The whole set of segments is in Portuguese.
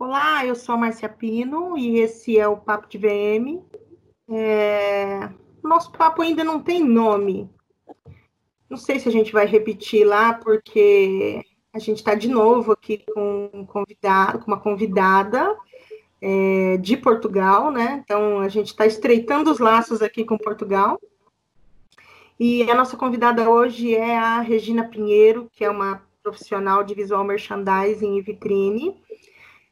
Olá, eu sou a Marcia Pino e esse é o Papo de VM. É... Nosso papo ainda não tem nome. Não sei se a gente vai repetir lá, porque a gente está de novo aqui com, um convidado, com uma convidada é, de Portugal, né? Então a gente está estreitando os laços aqui com Portugal. E a nossa convidada hoje é a Regina Pinheiro, que é uma profissional de visual merchandising e vitrine.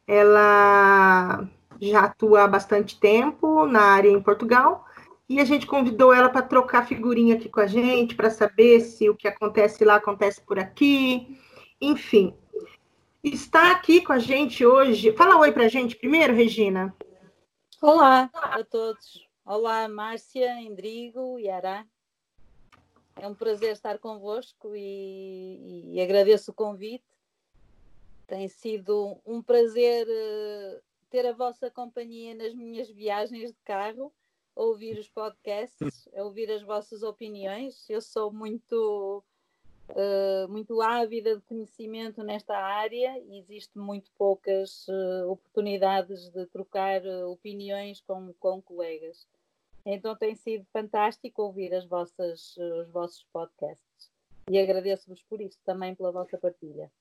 Ela já atua há bastante tempo na área em Portugal e a gente convidou ela para trocar figurinha aqui com a gente, para saber se o que acontece lá acontece por aqui. Enfim, está aqui com a gente hoje. Fala oi para a gente primeiro, Regina. Olá a todos. Olá, Márcia, Endrigo e Ará. É um prazer estar convosco e, e agradeço o convite. Tem sido um prazer uh, ter a vossa companhia nas minhas viagens de carro, ouvir os podcasts, ouvir as vossas opiniões. Eu sou muito, uh, muito ávida de conhecimento nesta área e existem muito poucas uh, oportunidades de trocar opiniões com, com colegas. Então tem sido fantástico ouvir as vossas, os vossos podcasts. E agradeço-vos por isso, também pela vossa partilha.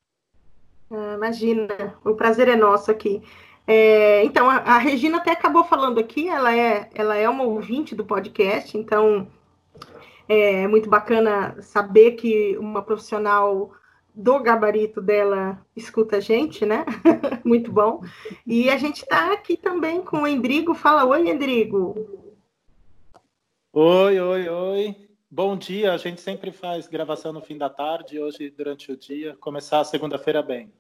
Ah, imagina, o prazer é nosso aqui. É, então, a, a, Regina até acabou falando aqui, ela é, ela é uma ouvinte do podcast, então é muito bacana saber que uma profissional do gabarito dela escuta a gente, né? muito bom. E a gente está aqui também com o Endrigo. Fala, oi, Endrigo. Oi, oi, oi. Bom dia. A gente sempre faz gravação no fim da tarde, hoje durante o dia. Começar a segunda-feira bem.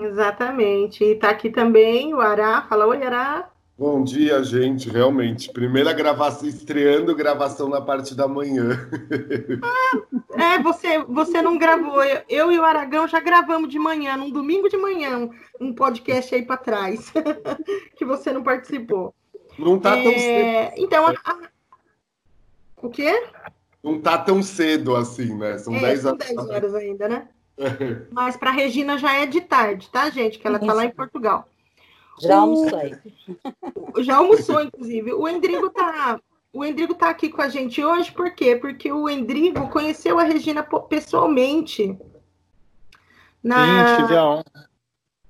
Exatamente. E está aqui também o Ará. Fala, oi, Ará. Bom dia, gente. Realmente, primeira gravação, estreando gravação na parte da manhã. Ah, é, você, você não gravou. Eu e o Aragão já gravamos de manhã, num domingo de manhã, um podcast aí para trás, que você não participou. Não está tão é, cedo. Então, a, o quê? Não tá tão cedo assim, né? São é, 10 horas. 10 horas ainda, né? Mas para Regina já é de tarde, tá, gente? Que ela está lá em Portugal. Já almocei. Já almoçou, inclusive. O Endrigo tá, o Endrigo tá aqui com a gente hoje, por quê? Porque o Endrigo conheceu a Regina pessoalmente. Na, Sim, tive a honra.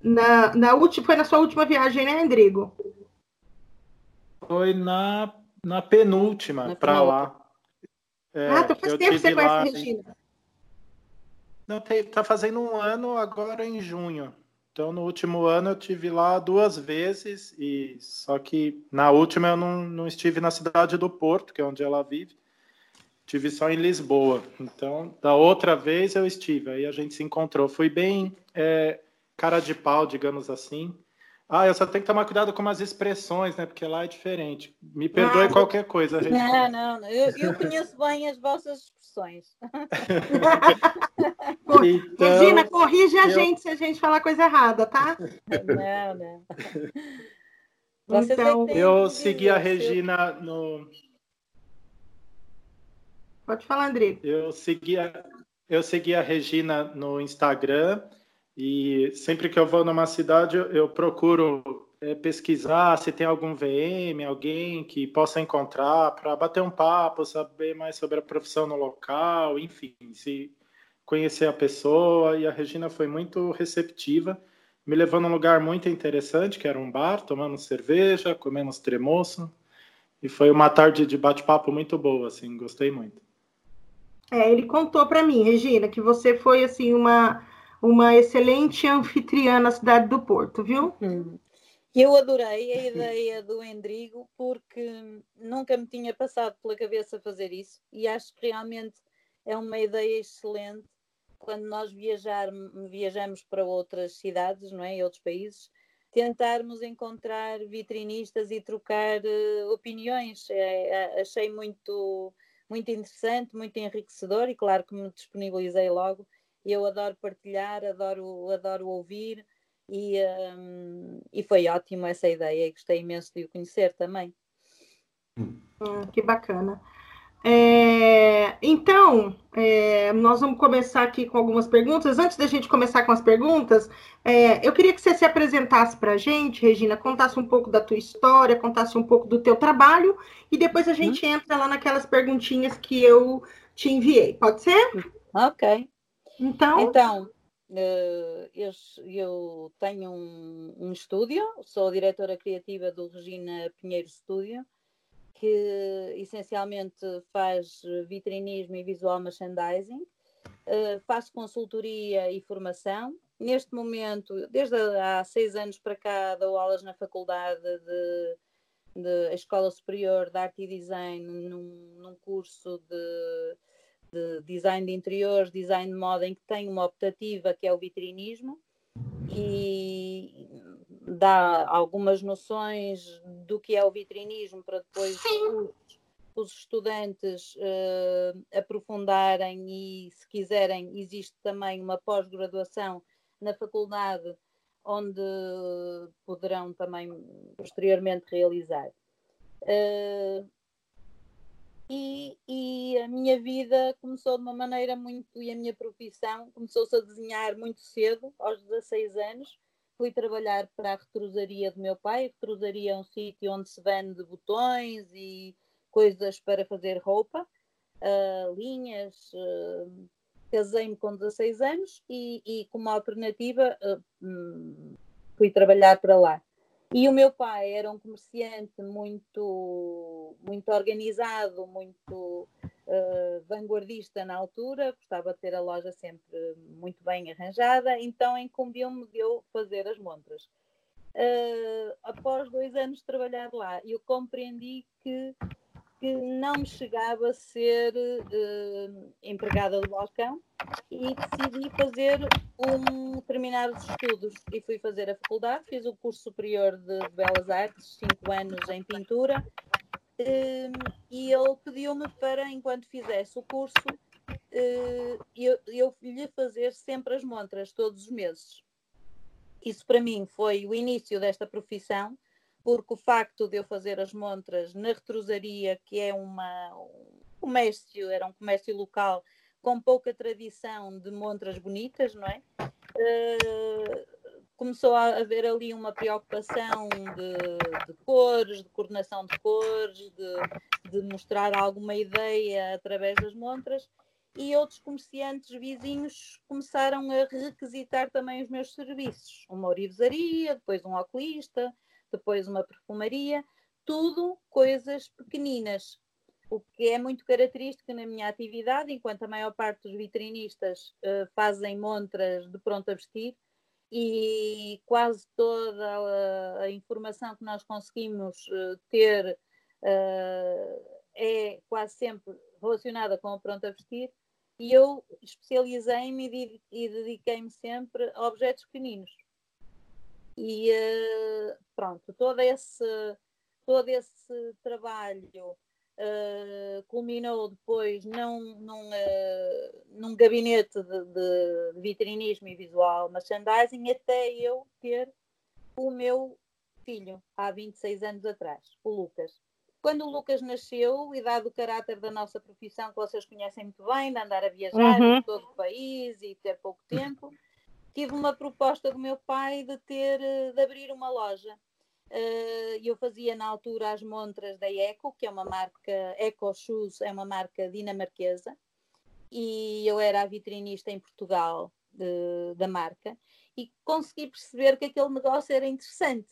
Na, na última, foi na sua última viagem, né, Endrigo? Foi na, na penúltima, para lá. É, ah, então faz tempo que você conhece a Regina. Não, tá fazendo um ano agora em junho. Então, no último ano eu tive lá duas vezes, e só que na última eu não, não estive na cidade do Porto, que é onde ela vive. Tive só em Lisboa. Então, da outra vez eu estive, aí a gente se encontrou. Fui bem é, cara de pau, digamos assim. Ah, eu só tenho que tomar cuidado com as expressões, né? Porque lá é diferente. Me perdoe ah, qualquer coisa. Não, não, não. Eu, eu, conheço bem as vossas expressões. então, Regina, corrige a eu... gente se a gente falar coisa errada, tá? Não, não. Vocês então, eu segui a Regina no. Pode falar, André. Eu segui a, eu segui a Regina no Instagram. E sempre que eu vou numa cidade, eu, procuro é, pesquisar se tem algum VM, alguém que possa encontrar para bater um papo, saber mais sobre a profissão no local, enfim, se conhecer a pessoa. E a Regina foi muito receptiva, me levou num lugar muito interessante, que era um bar, tomando cerveja, comendo tremoço. E foi uma tarde de bate-papo muito boa, assim, gostei muito. É, ele contou para mim, Regina, que você foi assim uma uma excelente anfitriã na cidade do Porto, viu? Hum. Eu adorei a ideia do Endrigo porque nunca me tinha passado pela cabeça fazer isso e acho que realmente é uma ideia excelente quando nós viajar, viajamos para outras cidades, não é, e outros países, tentarmos encontrar vitrinistas e trocar uh, opiniões. É, é, achei muito muito interessante, muito enriquecedor e claro que me disponibilizei logo eu adoro partilhar, adoro, adoro ouvir e, um, e foi ótimo essa ideia e gostei imenso de o conhecer também. Hum, que bacana. É, então, é, nós vamos começar aqui com algumas perguntas. Antes da gente começar com as perguntas, é, eu queria que você se apresentasse para a gente, Regina, contasse um pouco da tua história, contasse um pouco do teu trabalho, e depois a gente hum. entra lá naquelas perguntinhas que eu te enviei. Pode ser? Ok. Então, então eh, eu, eu tenho um, um estúdio, sou diretora criativa do Regina Pinheiro Estúdio, que essencialmente faz vitrinismo e visual merchandising, uh, faço consultoria e formação. Neste momento, desde há seis anos para cá, dou aulas na faculdade de, de Escola Superior de Arte e Design, num, num curso de, de design de interiores, design de moda, em que tem uma optativa que é o vitrinismo. E dá algumas noções do que é o vitrinismo para depois os, os, estudantes uh, aprofundarem e, se quiserem, existe também uma pós-graduação na faculdade onde poderão também posteriormente realizar. Uh, e, e, a minha vida começou de uma maneira muito, e a minha profissão começou-se a desenhar muito cedo, aos 16 anos, fui trabalhar para a retrosaria do meu pai. A retrosaria é um sítio onde se vende botões e coisas para fazer roupa, uh, linhas. Uh, Casei-me com 16 anos e, e como alternativa, uh, fui trabalhar para lá. E o meu pai era um comerciante muito, muito organizado, muito uh, vanguardista na altura, gostava de ter a loja sempre muito bem arranjada, então incumbiu-me de eu fazer as montras. Uh, após dois anos de trabalhar lá, eu compreendi que, que não me chegava a ser uh, empregada do balcão e decidi fazer um, terminar os estudos e fui fazer a faculdade, fiz o curso superior de Belas Artes, cinco anos em pintura, um, e ele pediu-me para, enquanto fizesse o curso, uh, eu, eu lhe fazer sempre as montras, todos os meses. Isso para mim foi o início desta profissão, porque o facto de eu fazer as montras na retrosaria, que é uma, um comércio, era um comércio local com pouca tradição de montras bonitas, não é? Uh, começou a haver ali uma preocupação de, de cores, de coordenação de cores, de, de, mostrar alguma ideia através das montras, e outros comerciantes vizinhos começaram a requisitar também os meus serviços. Uma orivesaria, depois um oculista, depois uma perfumaria, tudo coisas pequeninas, o que é muito característico na minha atividade, enquanto a maior parte dos vitrinistas uh, fazem montras de pronto a vestir, e quase toda a, informação que nós conseguimos uh, ter uh, é quase sempre relacionada com a pronto a vestir e eu especializei-me e, dediquei-me sempre a objetos pequeninos e uh, pronto, todo esse todo esse trabalho uh, culminou depois num, num, uh, num gabinete de, de, vitrinismo e visual merchandising até eu ter o meu filho, há 26 anos atrás, o Lucas. Quando o Lucas nasceu, e dado o caráter da nossa profissão, que vocês conhecem muito bem, de andar a viajar uhum. por todo o país e ter pouco tempo, tive uma proposta do meu pai de ter de abrir uma loja Uh, eu fazia na altura as montras da Eco, que é uma marca, Eco Shoes é uma marca dinamarquesa, e eu era a vitrinista em Portugal de, da marca, e consegui perceber que aquele negócio era interessante.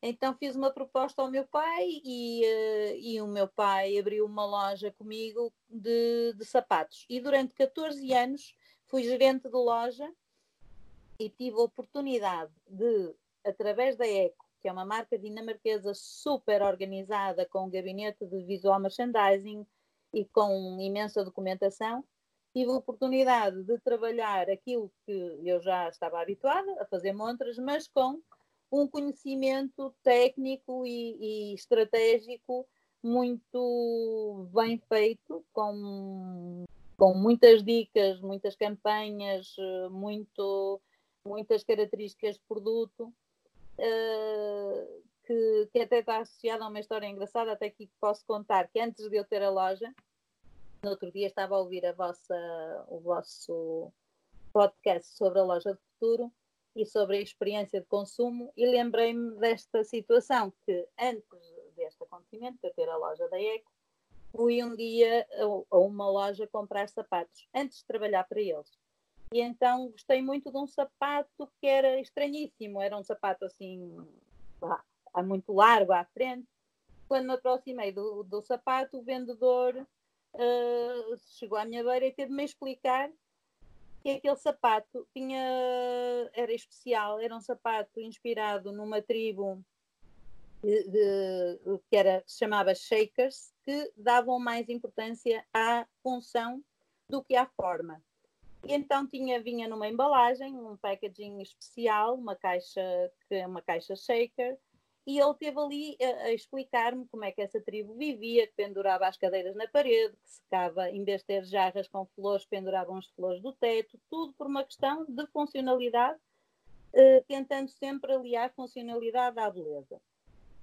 Então fiz uma proposta ao meu pai e, uh, e o meu pai abriu uma loja comigo de, de sapatos. E durante 14 anos fui gerente de loja e tive a oportunidade de, através da Eco, que é uma marca dinamarquesa super organizada, com um gabinete de visual merchandising e com imensa documentação, tive a oportunidade de trabalhar aquilo que eu já estava habituada a fazer montras, mas com um conhecimento técnico e, e estratégico muito bem feito, com, com muitas dicas, muitas campanhas, muito, muitas características de produto uh, que, que, até está associada a uma história engraçada, até aqui que posso contar, que antes de eu ter a loja, No outro dia estava a ouvir a vossa, o vosso podcast sobre a loja de futuro e sobre a experiência de consumo e lembrei-me desta situação que antes deste acontecimento, de ter a loja da Eco, fui um dia a uma loja comprar sapatos, antes de trabalhar para eles. E então gostei muito de um sapato que era estranhíssimo, era um sapato assim, lá, muito largo à frente. Quando me aproximei do, do sapato, o vendedor uh, chegou à minha beira e teve-me a explicar que aquele sapato tinha, era especial, era um sapato inspirado numa tribo de, de, que era, se chamava Shakers, que davam mais importância à função do que à forma. E então tinha, vinha numa embalagem, um packaging especial, uma caixa uma caixa shaker, e ele teve ali a, a explicar-me como é que essa tribo vivia, que pendurava as cadeiras na parede, que secava, em vez de ter jarras com flores, penduravam as flores do teto, tudo por uma questão de funcionalidade, eh, tentando sempre aliar funcionalidade à beleza.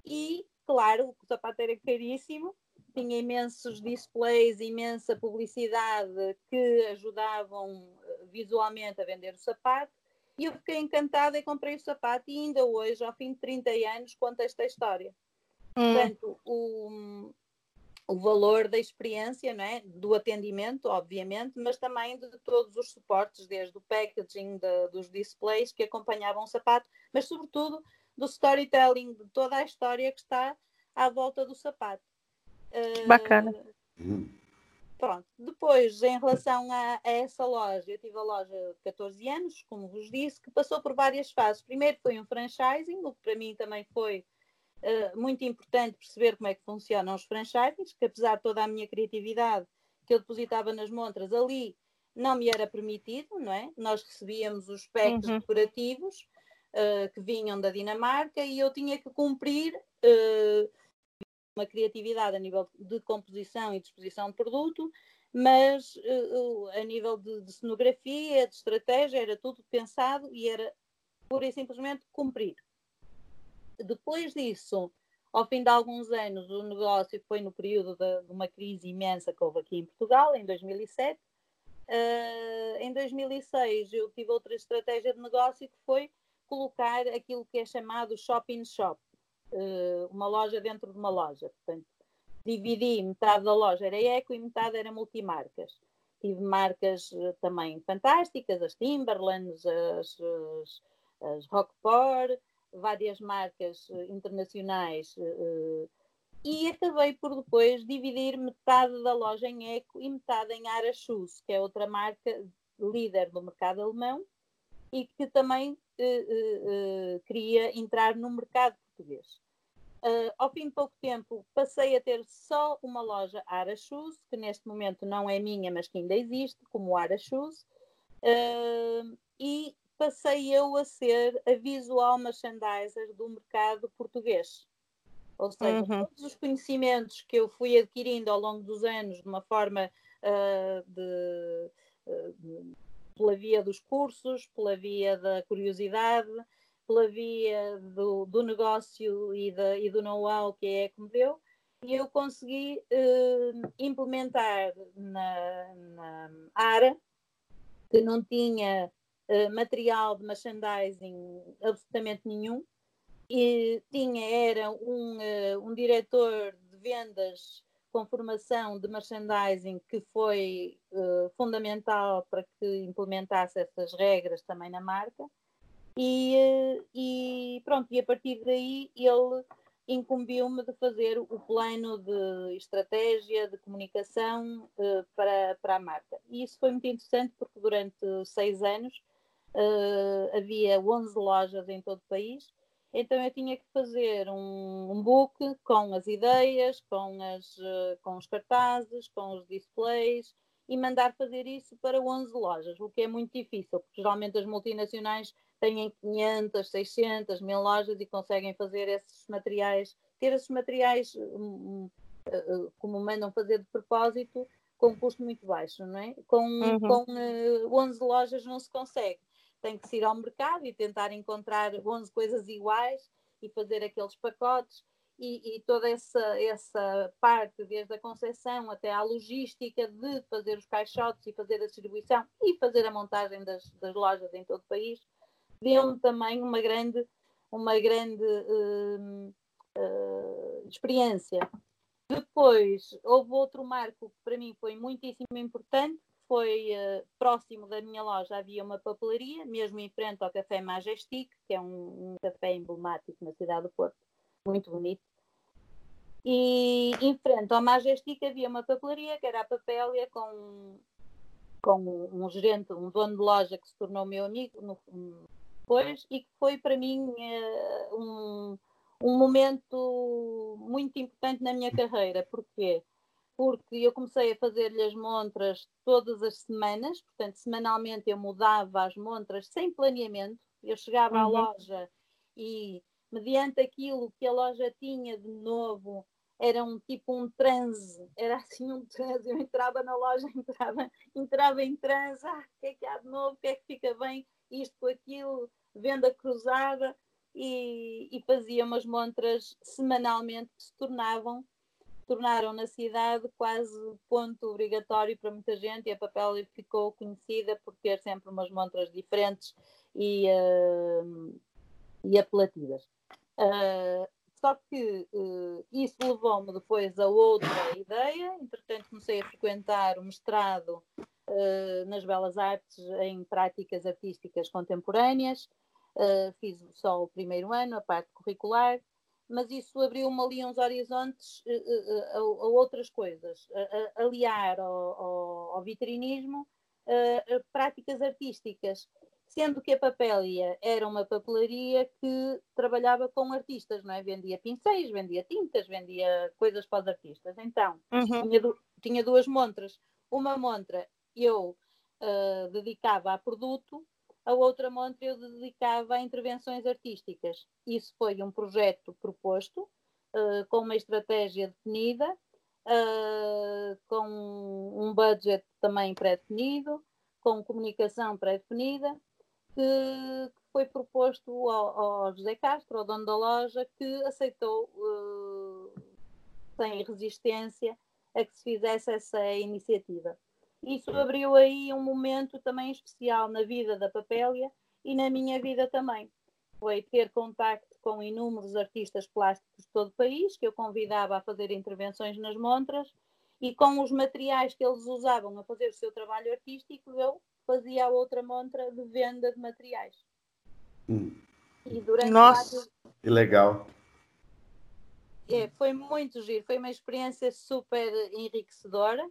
E, claro, o sapato era caríssimo, tinha imensos displays, imensa publicidade que ajudavam eh, visualmente a vender o sapato. E eu fiquei encantada e comprei o sapato e ainda hoje, ao fim de 30 anos, conto esta história. Hum. Portanto, o, o valor da experiência, não é? do atendimento, obviamente, mas também de todos os suportes, desde o packaging, de, dos displays que acompanhavam o sapato, mas sobretudo do storytelling, de toda a história que está à volta do sapato. Bacana. Uh, pronto. Depois, em relação a, a, essa loja, eu tive a loja 14 anos, como vos disse, que passou por várias fases. Primeiro foi um franchising, o que para mim também foi uh, muito importante perceber como é que funcionam os franchisings, que apesar de toda a minha criatividade que eu depositava nas montras ali, não me era permitido, não é? Nós recebíamos os packs uhum. decorativos uh, que vinham da Dinamarca e eu tinha que cumprir uh, uma criatividade a nível de composição e disposição de produto, mas uh, a nível de, de, cenografia, de estratégia, era tudo pensado e era pura e simplesmente cumprir. Depois disso, ao fim de alguns anos, o negócio foi no período de, de uma crise imensa que houve aqui em Portugal, em 2007. Uh, em 2006, eu tive outra estratégia de negócio que foi colocar aquilo que é chamado shopping shop, uma loja dentro de uma loja. Portanto, dividi metade da loja era eco e metade era multimarcas. Tive marcas uh, também fantásticas, as Timberlands, as, as, as Rockport, várias marcas uh, internacionais e acabei por depois dividir metade da loja em Eco e metade em Ara Shoes, que é outra marca líder do mercado alemão e que também queria entrar no mercado português. Uh, ao fim de pouco tempo, passei a ter só uma loja Ara Shoes, que neste momento não é minha, mas que ainda existe, como Ara Shoes, uh, e passei eu a ser a visual merchandiser do mercado português. Ou seja, uhum. todos os conhecimentos que eu fui adquirindo ao longo dos anos de uma forma uh, de, de, pela via dos cursos, pela via da curiosidade, pela via do, do negócio e, da, e do know-how que é que me deu, e eu consegui uh, implementar na, na ARA, que não tinha uh, material de merchandising absolutamente nenhum, e tinha, era um, uh, um diretor de vendas com formação de merchandising que foi fundamental para que implementasse essas regras também na marca e, eh, e pronto, e a partir daí ele incumbiu-me de fazer o plano de estratégia, de comunicação uh, para, para a marca. E isso foi muito interessante porque durante seis anos uh, havia 11 lojas em todo o país, então eu tinha que fazer um, um book com as ideias, com, as, uh, com os cartazes, com os displays e mandar fazer isso para 11 lojas, o que é muito difícil, porque geralmente as multinacionais têm 500, 600, mil lojas e conseguem fazer esses materiais, ter esses materiais um, uh, como mandam fazer de propósito, com um custo muito baixo, não é? Com, uhum. com uh, 11 lojas não se consegue. Tem que se ir ao mercado e tentar encontrar 11 coisas iguais e fazer aqueles pacotes. E, e, toda essa, essa parte, desde a concepção até à logística de fazer os caixotes e fazer a distribuição e fazer a montagem das, das lojas em todo o país, deu-me também uma grande, uma grande uh, uh, experiência. Depois, houve outro marco que para mim foi muitíssimo importante, foi uh, próximo da minha loja havia uma papelaria, mesmo em frente ao Café Majestic, que é um, um café emblemático na cidade do Porto, muito bonito. E em frente ao Majestic havia uma papelaria, que era a Papélia, com, com um, um gerente, um dono de loja que se tornou meu amigo no, depois, e que foi para mim uh, um, um momento muito importante na minha carreira. Porquê? Porque eu comecei a fazer-lhe as montras todas as semanas, portanto, semanalmente eu mudava as montras sem planeamento. Eu chegava uhum. à loja e mediante aquilo que a loja tinha de novo, era um tipo um transe, era assim um transe, eu entrava na loja, entrava, entrava em transe, ah, o que é que há de novo, o que é que fica bem, isto com aquilo, venda cruzada, e, e fazia umas montras semanalmente que se tornavam, tornaram na cidade quase ponto obrigatório para muita gente, e a Papel ficou conhecida por ter sempre umas montras diferentes e, uh, e apelativas. Uh, só que uh, isso levou-me depois a outra ideia. Entretanto, comecei a frequentar o mestrado uh, nas Belas Artes em práticas artísticas contemporâneas. Fiz só o primeiro ano, a parte curricular, mas isso abriu-me ali uns horizontes a, a, outras coisas, a, aliar ao, ao, ao vitrinismo práticas artísticas sendo que a Papélia era uma papelaria que trabalhava com artistas, não é? Vendia pincéis, vendia tintas, vendia coisas para os artistas. Então, uhum. tinha, tinha, duas montras. Uma montra eu uh, dedicava a produto, a outra montra eu dedicava a intervenções artísticas. Isso foi um projeto proposto, uh, com uma estratégia definida, uh, com um budget também pré-definido, com comunicação pré-definida que, foi proposto ao, ao, José Castro, ao dono da loja, que aceitou uh, sem resistência a que se fizesse essa iniciativa. Isso abriu aí um momento também especial na vida da Papélia e na minha vida também. Foi ter contacto com inúmeros artistas plásticos de todo o país, que eu convidava a fazer intervenções nas montras, e com os materiais que eles usavam a fazer o seu trabalho artístico, eu fazia a outra montra de venda de materiais. Hum. E durante Nossa, vários... que legal. É, foi muito giro, foi uma experiência super enriquecedora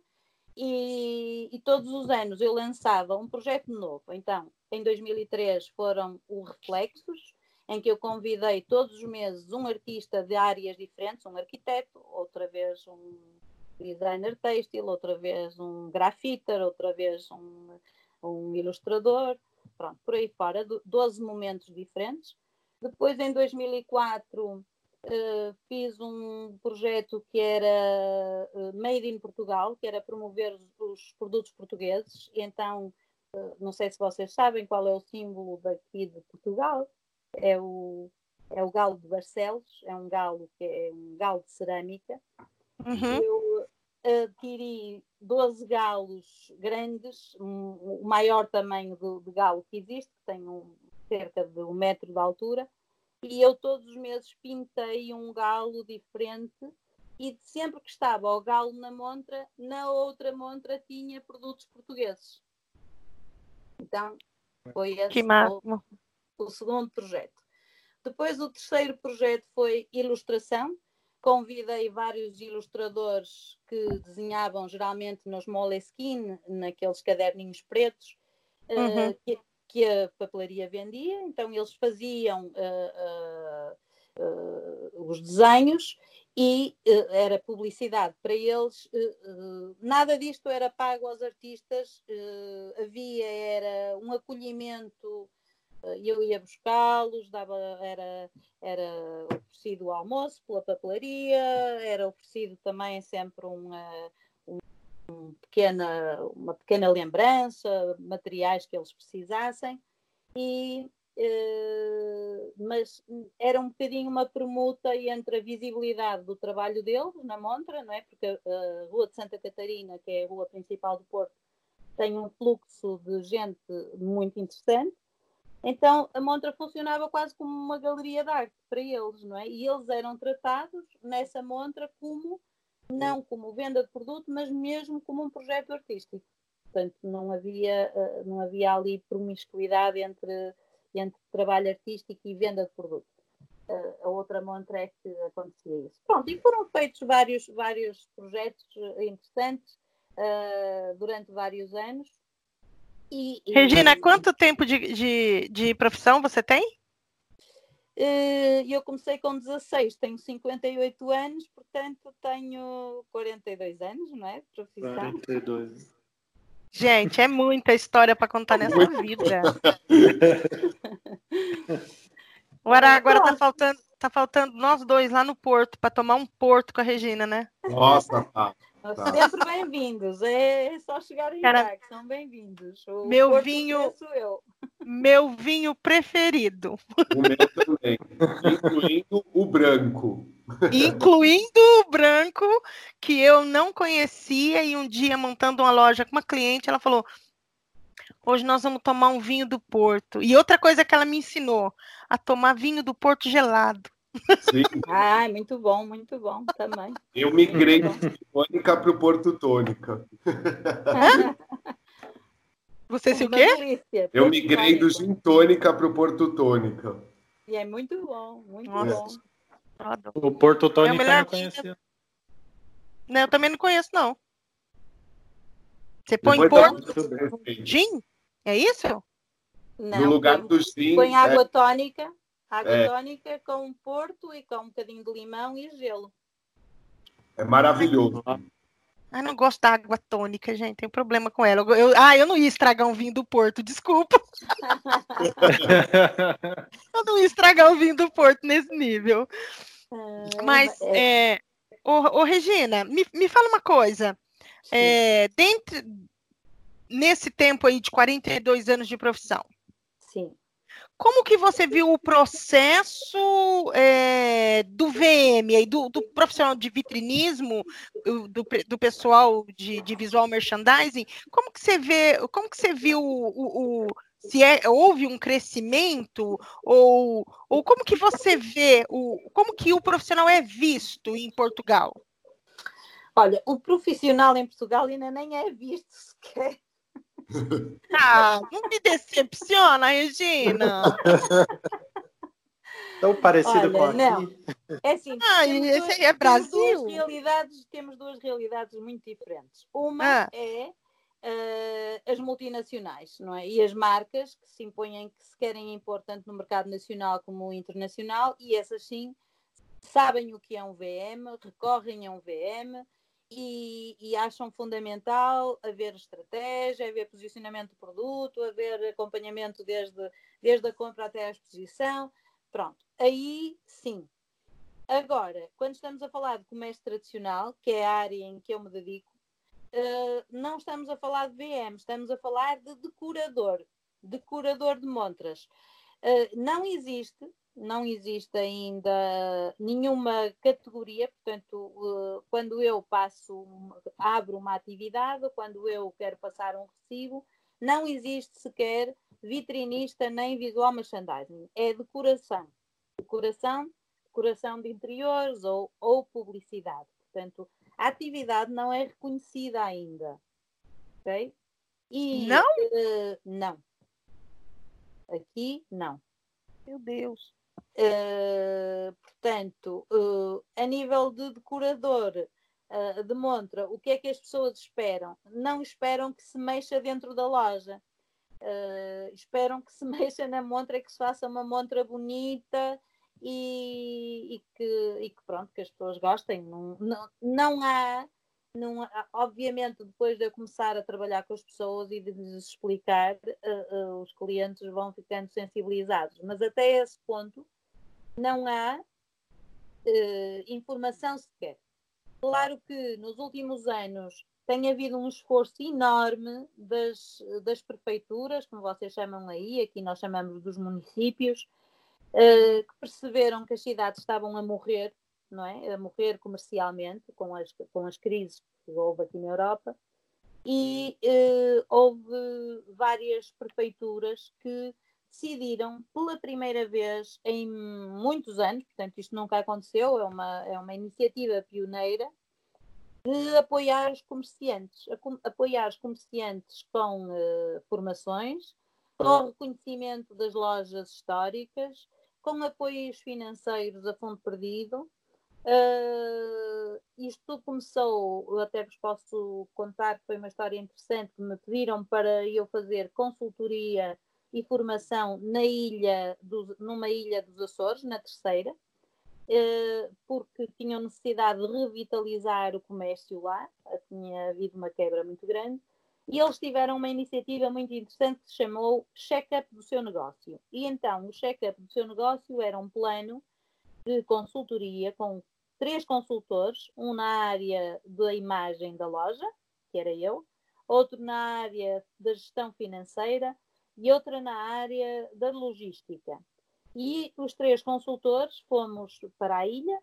e, e, todos os anos eu lançava um projeto novo. Então, em 2003 foram o Reflexos, em que eu convidei todos os meses um artista de áreas diferentes, um arquiteto, outra vez um designer têxtil, outra vez um grafiter, outra vez um um ilustrador, pronto, por aí fora, 12 momentos diferentes. Depois, em 2004, uh, eh, fiz um projeto que era uh, Made in Portugal, que era promover os, os produtos portugueses. E então, uh, não sei se vocês sabem qual é o símbolo daqui de Portugal. É o, é o galo de Barcelos, é um galo que é um galo de cerâmica. Uhum. Eu adquiri 12 galos grandes, um, o maior tamanho do, de galo que existe, que tem um, cerca de um metro de altura, e eu todos os meses pintei um galo diferente e sempre que estava o galo na montra, na outra montra tinha produtos portugueses. Então, foi esse o, o segundo projeto. Depois o terceiro projeto foi ilustração, convidei vários ilustradores que desenhavam geralmente nos Moleskine, naqueles caderninhos pretos, eh, uhum. uh, que, que, a papelaria vendia. Então eles faziam uh, uh, os desenhos e era publicidade para eles. nada disto era pago aos artistas, havia era um acolhimento eu ia buscá-los, dava, era, era oferecido o almoço pela papelaria, era oferecido também sempre uma, um pequena, uma pequena lembrança, materiais que eles precisassem, e, eh, mas era um bocadinho uma permuta entre a visibilidade do trabalho deles na montra, não é? Porque a Rua de Santa Catarina, que é a rua principal do Porto, tem um fluxo de gente muito interessante. Então a montra funcionava quase como uma galeria de arte para eles, não é? E eles eram tratados nessa montra como não como venda de produto, mas mesmo como um projeto artístico. Portanto, não havia, eh, não havia ali promiscuidade entre, entre trabalho artístico e venda de produto. Eh, a outra montra é que acontecia isso. Pronto, e foram feitos vários, vários projetos interessantes uh, durante vários anos. E, Regina, e... quanto tempo de, de, de profissão você tem? Uh, eu comecei com 16, tenho 58 anos, portanto tenho 42 anos, não é? Profissão. 42. Gente, é muita história para contar nessa vida. Agora, agora tá faltando, tá faltando nós dois lá no Porto para tomar um Porto com a Regina, né? Nossa, tá. Tá. Sempre bem-vindos. É só chegarem Cara, cá, que são bem-vindos. Meu Porto vinho, meu vinho preferido. O meu também, incluindo o branco. Incluindo o branco, que eu não conhecia, e um dia montando uma loja com uma cliente, ela falou: Hoje nós vamos tomar um vinho do Porto. E outra coisa que ela me ensinou, a tomar vinho do Porto gelado. Sim. Ah, muito bom, muito bom também. Eu migrei de tônica para o Porto Tônica. Você se o quê? Eu migrei do gin tônica para o Porto Tônica. E é muito bom, muito Nossa. bom. O Porto Tônica é eu não conhecia. Não, eu também não conheço, não. Você põe Depois Porto gin? É isso? Não, no lugar põe, do gin. Põe água é... tônica Água é. tônica com porto e com um bocadinho de limão e gelo. É maravilhoso. Ah, não gosto da água tônica, gente. Tem problema com ela. Eu, ah, eu não ia estragar um vinho do Porto, desculpa. eu não ia estragar o vinho do Porto nesse nível. Ah, Mas, é... é... Ô, ô, Regina, me, me fala uma coisa. É, dentro, nesse tempo aí de 42 anos de profissão, Sim. Como que você viu o processo é, do VM do, do, profissional de vitrinismo, do, do pessoal de, de, visual merchandising? Como que você vê, como que você viu o, o se é, houve um crescimento ou, ou como que você vê o como que o profissional é visto em Portugal? Olha, o profissional em Portugal ainda nem é visto sequer. Ah, não me decepciona, Regina. Tão parecido Olha, com aqui. Não. É assim, ah, esse duas, é Brasil. Temos duas, realidades, temos duas realidades muito diferentes. Uma ah. é uh, as multinacionais, não é? E as marcas que se impõem, que se querem impor tanto no mercado nacional como internacional, e essas sim sabem o que é um VM, recorrem a um VM, e, e, acham fundamental haver estratégia, haver posicionamento do produto, haver acompanhamento desde, desde a compra até a exposição. Pronto, aí sim. Agora, quando estamos a falar de comércio tradicional, que é a área em que eu me dedico, uh, não estamos a falar de VM, estamos a falar de decorador, decorador de montras. Uh, não existe não existe ainda nenhuma categoria, portanto, eh, quando eu passo, abro uma atividade, quando eu quero passar um recibo, não existe sequer vitrinista nem visual merchandising, é decoração. Decoração, decoração de interiores ou, ou publicidade. Portanto, a atividade não é reconhecida ainda. Ok? E, não? Uh, não. Aqui, não. Meu Deus. Uh, portanto, uh, a nível de decorador uh, de montra, o que é que as pessoas esperam? Não esperam que se mexa dentro da loja. esperam que se mexa na montra, que se faça uma montra bonita e, e, que, e que, pronto, que as pessoas gostem. Não, não, não há não, obviamente, depois de eu começar a trabalhar com as pessoas e de lhes explicar, os clientes vão ficando sensibilizados. Mas até esse ponto, não há uh, informação sequer. Claro que nos últimos anos tem havido um esforço enorme das, das prefeituras, como vocês chamam aí, aqui nós chamamos dos municípios, uh, que perceberam que as cidades estavam a morrer, não é? A morrer comercialmente com as, com as crises que houve aqui na Europa. E uh, houve várias prefeituras que decidiram pela primeira vez em muitos anos, portanto isto nunca aconteceu, é uma, é uma iniciativa pioneira, de apoiar os comerciantes, apoiar os comerciantes com uh, formações, com reconhecimento das lojas históricas, com apoios financeiros a fundo perdido. Uh, isto tudo começou, até vos posso contar, foi uma história interessante, que me pediram para eu fazer consultoria e formação na ilha do, numa ilha dos Açores, na terceira, eh, porque tinham necessidade de revitalizar o comércio lá, tinha havido uma quebra muito grande, e eles tiveram uma iniciativa muito interessante que se chamou Check-up do seu negócio. E então, o check-up do seu negócio era um plano de consultoria com três consultores, um na área da imagem da loja, que era eu, outro na área da gestão financeira e outra na área da logística. E os três consultores fomos para a ilha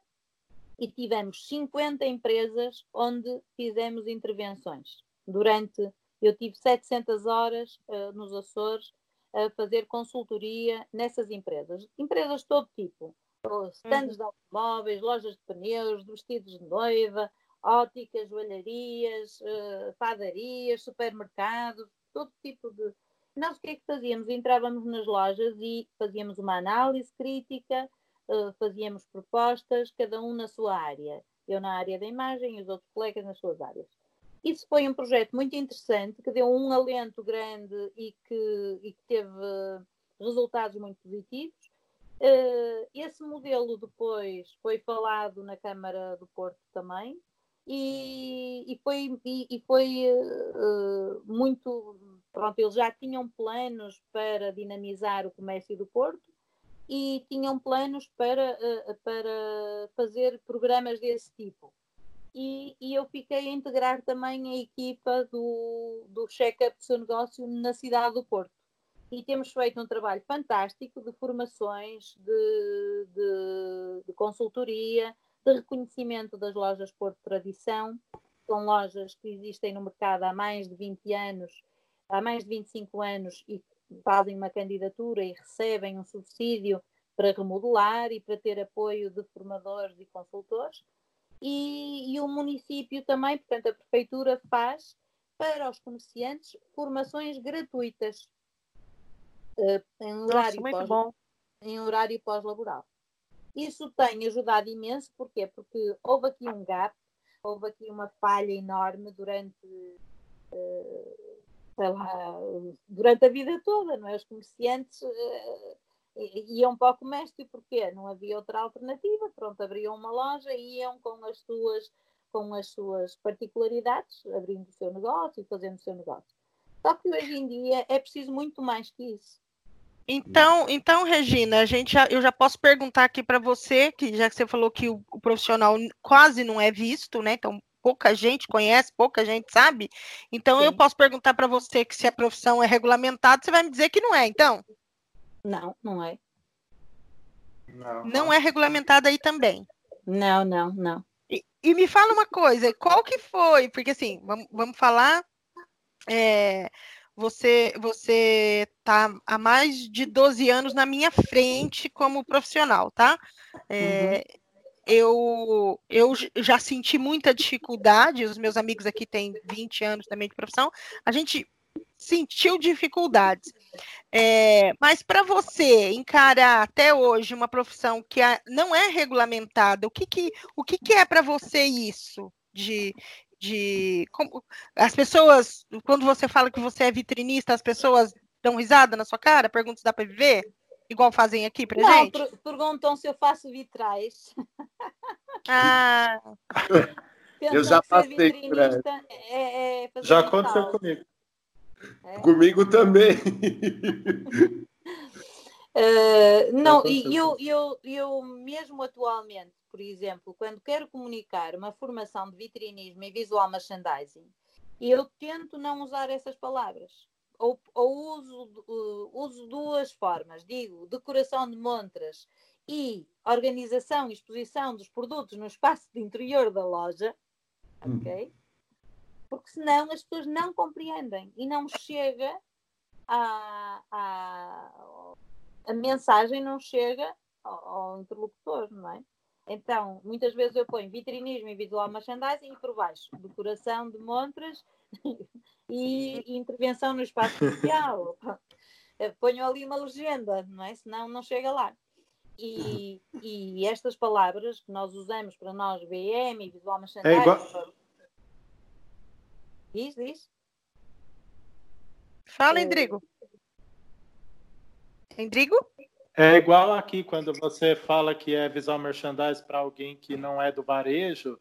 e tivemos 50 empresas onde fizemos intervenções. Durante, eu tive 700 horas uh, nos Açores a fazer consultoria nessas empresas. Empresas de todo tipo. Stands uhum. de automóveis, lojas de pneus, vestidos de noiva, óticas, joalharias, uh, padarias, supermercados, todo tipo de, nós o que é que fazíamos? Entrávamos nas lojas e fazíamos uma análise crítica, uh, fazíamos propostas, cada um na sua área. Eu na área da imagem e os outros colegas nas suas áreas. Isso foi um projeto muito interessante, que deu um alento grande e que, e que teve resultados muito positivos. Uh, esse modelo depois foi falado na Câmara do Porto também e, e foi, e, e foi uh, muito pronto, eles já tinham planos para dinamizar o comércio do Porto e tinham planos para, uh, para fazer programas desse tipo. E, e, eu fiquei a integrar também a equipa do, do check-up do seu negócio na cidade do Porto. E temos feito um trabalho fantástico de formações, de, de, de consultoria, de reconhecimento das lojas Porto Tradição. São lojas que existem no mercado há mais de 20 anos há mais de 25 anos e fazem uma candidatura e recebem um subsídio para remodelar e para ter apoio de formadores e consultores. E, e o município também, portanto, a prefeitura faz para os comerciantes formações gratuitas uh, em horário Nossa, pós, em horário pós-laboral. Isso tem ajudado imenso, porquê? Porque houve aqui um gap, houve aqui uma falha enorme durante uh, sei lá, durante a vida toda, não é? Os comerciantes uh, iam para o comércio porque não havia outra alternativa, pronto, abriam uma loja e iam com as suas com as suas particularidades, abrindo o seu negócio e fazendo o seu negócio. Só que hoje em dia é preciso muito mais que isso. Então, então, Regina, a gente já, eu já posso perguntar aqui para você, que já que você falou que o, o, profissional quase não é visto, né? Então, pouca gente conhece, pouca gente sabe. Então Sim. eu posso perguntar para você que se a profissão é regulamentada, você vai me dizer que não é, então? Não, não é. Não, não é regulamentada aí também. Não, não, não. E, e, me fala uma coisa, qual que foi? Porque assim, vamos, vamos falar. É, você você tá há mais de 12 anos na minha frente como profissional, tá? É, uhum eu, eu já senti muita dificuldade, os meus amigos aqui têm 20 anos também de profissão, a gente sentiu dificuldades. É, mas para você encarar até hoje uma profissão que não é regulamentada, o que, que, o que, que é para você isso? De, de como, as pessoas, quando você fala que você é vitrinista, as pessoas dão risada na sua cara, perguntam se dá para viver? igual fazem aqui pra não, gente? Não, perguntam se eu faço vitrais. Ah. eu já passei por é, é Já aconteceu comigo. É. Comigo também. Uh, não, e eu, eu, eu mesmo atualmente, por exemplo, quando quero comunicar uma formação de vitrinismo e visual merchandising, eu tento não usar essas palavras ou, ou uso, uh, uso duas formas, digo, decoração de montras e organização e exposição dos produtos no espaço de interior da loja, hum. ok? Porque senão as pessoas não compreendem e não chega a, a, a mensagem não chega ao, ao interlocutor, não é? Então, muitas vezes eu ponho vitrinismo e visual merchandising e por baixo decoração de montras e, e intervenção no espaço social. ponho ali uma legenda, não é? Senão não chega lá. E, e estas palavras que nós usamos para nós, e visual merchandising. É igual... Diz, diz. Fala, Endrigo. Endrigo? É igual aqui, quando você fala que é visual merchandise para alguém que não é do varejo,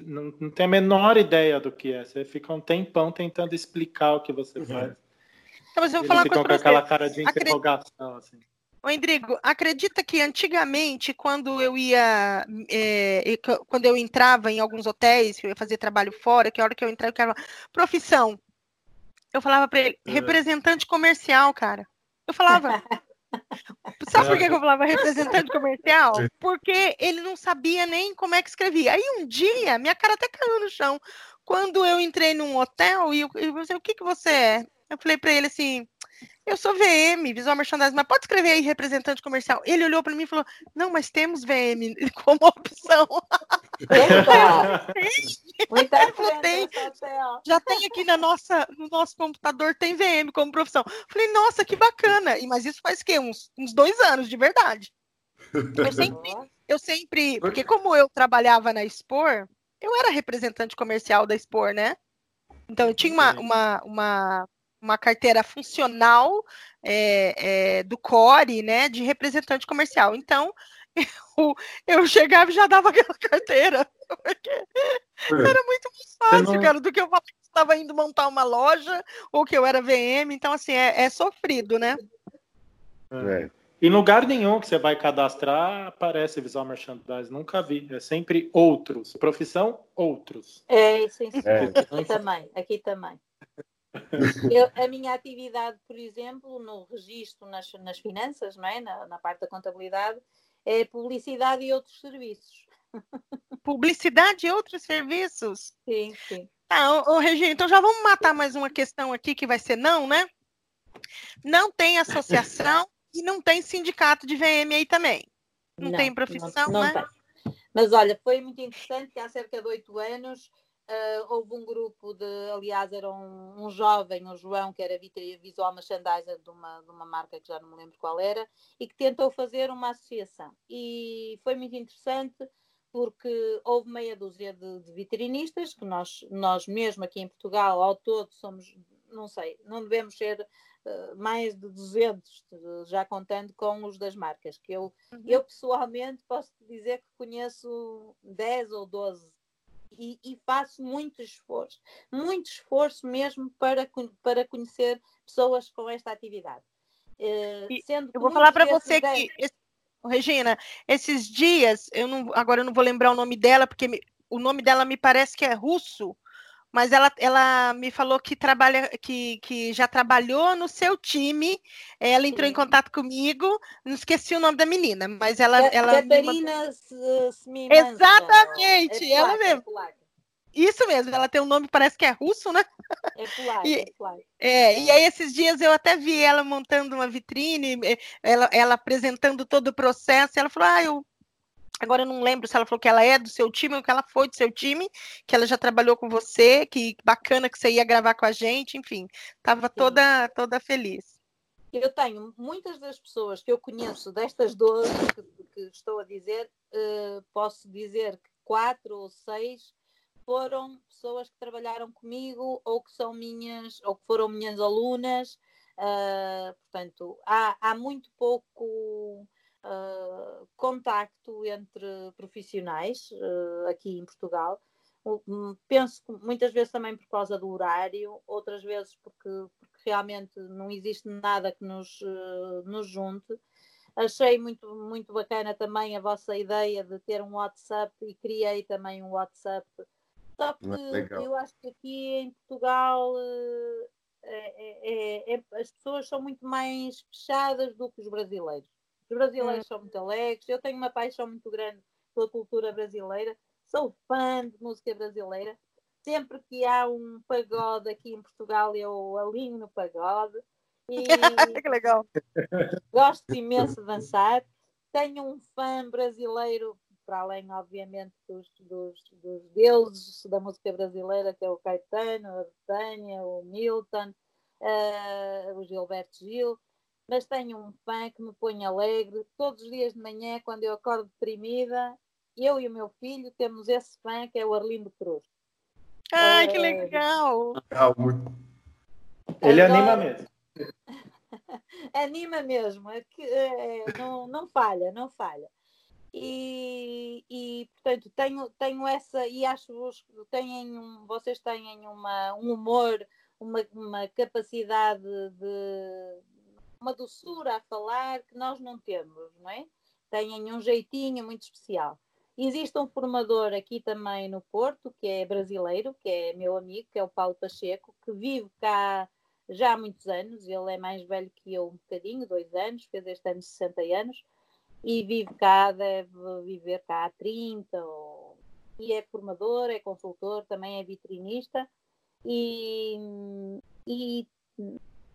não, não, tem a menor ideia do que é. Você fica um tempão tentando explicar o que você uhum. faz. Então, mas eu vou falar ficam com aquela cara de interrogação. Assim. Ô, Endrigo, acredita que antigamente, quando eu ia, é, quando eu entrava em alguns hotéis, que eu ia fazer trabalho fora, que a hora que eu entrava, eu quero profissão, eu falava para ele, é. representante comercial, cara. Eu falava, Sabe por que eu falava representante comercial? Porque ele não sabia nem como é que escrevia. Aí um dia, minha cara até caiu no chão. Quando eu entrei num hotel e eu, eu falei, o que, que você é? Eu falei para ele assim, eu sou VM, Visual Merchandising, mas pode escrever aí representante comercial. Ele olhou para mim e falou: Não, mas temos VM como opção. Tem. Já tem aqui na nossa, no nosso computador, tem VM como profissão. Falei, nossa, que bacana. E, mas isso faz quê? Uns, uns dois anos, de verdade. Eu sempre, eu sempre, porque como eu trabalhava na Expor, eu era representante comercial da Expor, né? Então eu tinha uma, uma, uma uma carteira funcional é, é, do core, né, de representante comercial. Então, eu, eu chegava e já dava aquela carteira, porque é. era muito mais fácil, não... cara, do que eu falar que estava indo montar uma loja ou que eu era VM. Então, assim, é, é sofrido, né? É. Em lugar nenhum que você vai cadastrar aparece Visual Merchandise, nunca vi. É sempre outros. Profissão, outros. É, isso, isso. É. Aqui também, aqui também. Eu, a minha atividade, por exemplo, no registro nas, nas finanças, não é? na, na parte da contabilidade, é publicidade e outros serviços. Publicidade e outros serviços? Sim, sim. Ah, ô, ô, Regina, então já vamos matar mais uma questão aqui que vai ser não, né? Não tem associação e não tem sindicato de VM aí também. Não, não tem profissão, não, não né? Tem. Mas olha, foi muito interessante que há cerca de oito anos Uh, houve um grupo de, aliás, era um, um jovem, o João, que era visual merchandiser de uma, de uma marca que já não me lembro qual era, e que tentou fazer uma associação. E foi muito interessante porque houve meia dúzia de, de vitrinistas, que nós, nós mesmo aqui em Portugal, ao todo, somos, não sei, não devemos ser uh, mais de 200, já contando com os das marcas, que eu, uhum. eu pessoalmente posso dizer que conheço 10 ou 12 e, e, faço muito esforço, muito esforço mesmo para, para conhecer pessoas com esta atividade. Uh, sendo eu vou falar para você que, Regina, esses dias, eu não, agora eu não vou lembrar o nome dela, porque me, o nome dela me parece que é russo, mas ela, ela me falou que trabalha, que, que já trabalhou no seu time. Ela entrou Sim. em contato comigo, não esqueci o nome da menina, mas ela. ela Catarina me... Exatamente, é ela mesmo. É isso mesmo, ela tem um nome, parece que é russo, né? É polaco, e, é polaco. É, e aí esses dias eu até vi ela montando uma vitrine, ela, ela apresentando todo o processo, e ela falou, ah, eu Agora eu não lembro se ela falou que ela é do seu time ou que ela foi do seu time, que ela já trabalhou com você, que bacana que você ia gravar com a gente, enfim, estava toda toda feliz. Eu tenho muitas das pessoas que eu conheço destas 12 que, que estou a dizer, uh, posso dizer que quatro ou seis foram pessoas que trabalharam comigo ou que são minhas ou que foram minhas alunas. Uh, portanto, há, há muito pouco uh, contacto entre profissionais uh, aqui em Portugal. Um, penso que muitas vezes também por causa do horário, outras vezes porque, porque realmente não existe nada que nos, uh, nos junte. Achei muito, muito bacana também a vossa ideia de ter um WhatsApp e criei também um WhatsApp. Só que eu acho que aqui em Portugal é, é, é, as pessoas são muito mais fechadas do que os brasileiros. Os brasileiros hum. são muito alegres. Eu tenho uma paixão muito grande pela cultura brasileira. Sou fã de música brasileira. Sempre que há um pagode aqui em Portugal, eu alinho no pagode. E que legal! Gosto imenso de dançar. Tenho um fã brasileiro, para além, obviamente, dos, dos, dos deuses da música brasileira, que é o Caetano, a Betânia, o Milton, uh, o Gilberto Gil mas tenho um fã que me põe alegre. Todos os dias de manhã, quando eu acordo deprimida, eu e o meu filho temos esse fã que é o Arlindo Cruz. Ai, que eh, legal! Ele anima mesmo. anima mesmo, é que, é, não, não falha, não falha. E, e, portanto tenho, tenho essa e acho que têm um, vocês têm uma, um humor, uma, uma capacidade de, uma doçura a falar que nós não temos, não é? Têm um jeitinho muito especial. Existe um formador aqui também no Porto, que é brasileiro, que é meu amigo, que é o Paulo Pacheco, que vive cá já há muitos anos. Ele é mais velho que eu um bocadinho, dois anos, fez este ano 60 anos, e vive cá, deve viver cá há 30, ou... e é formador, é consultor, também é vitrinista, e, e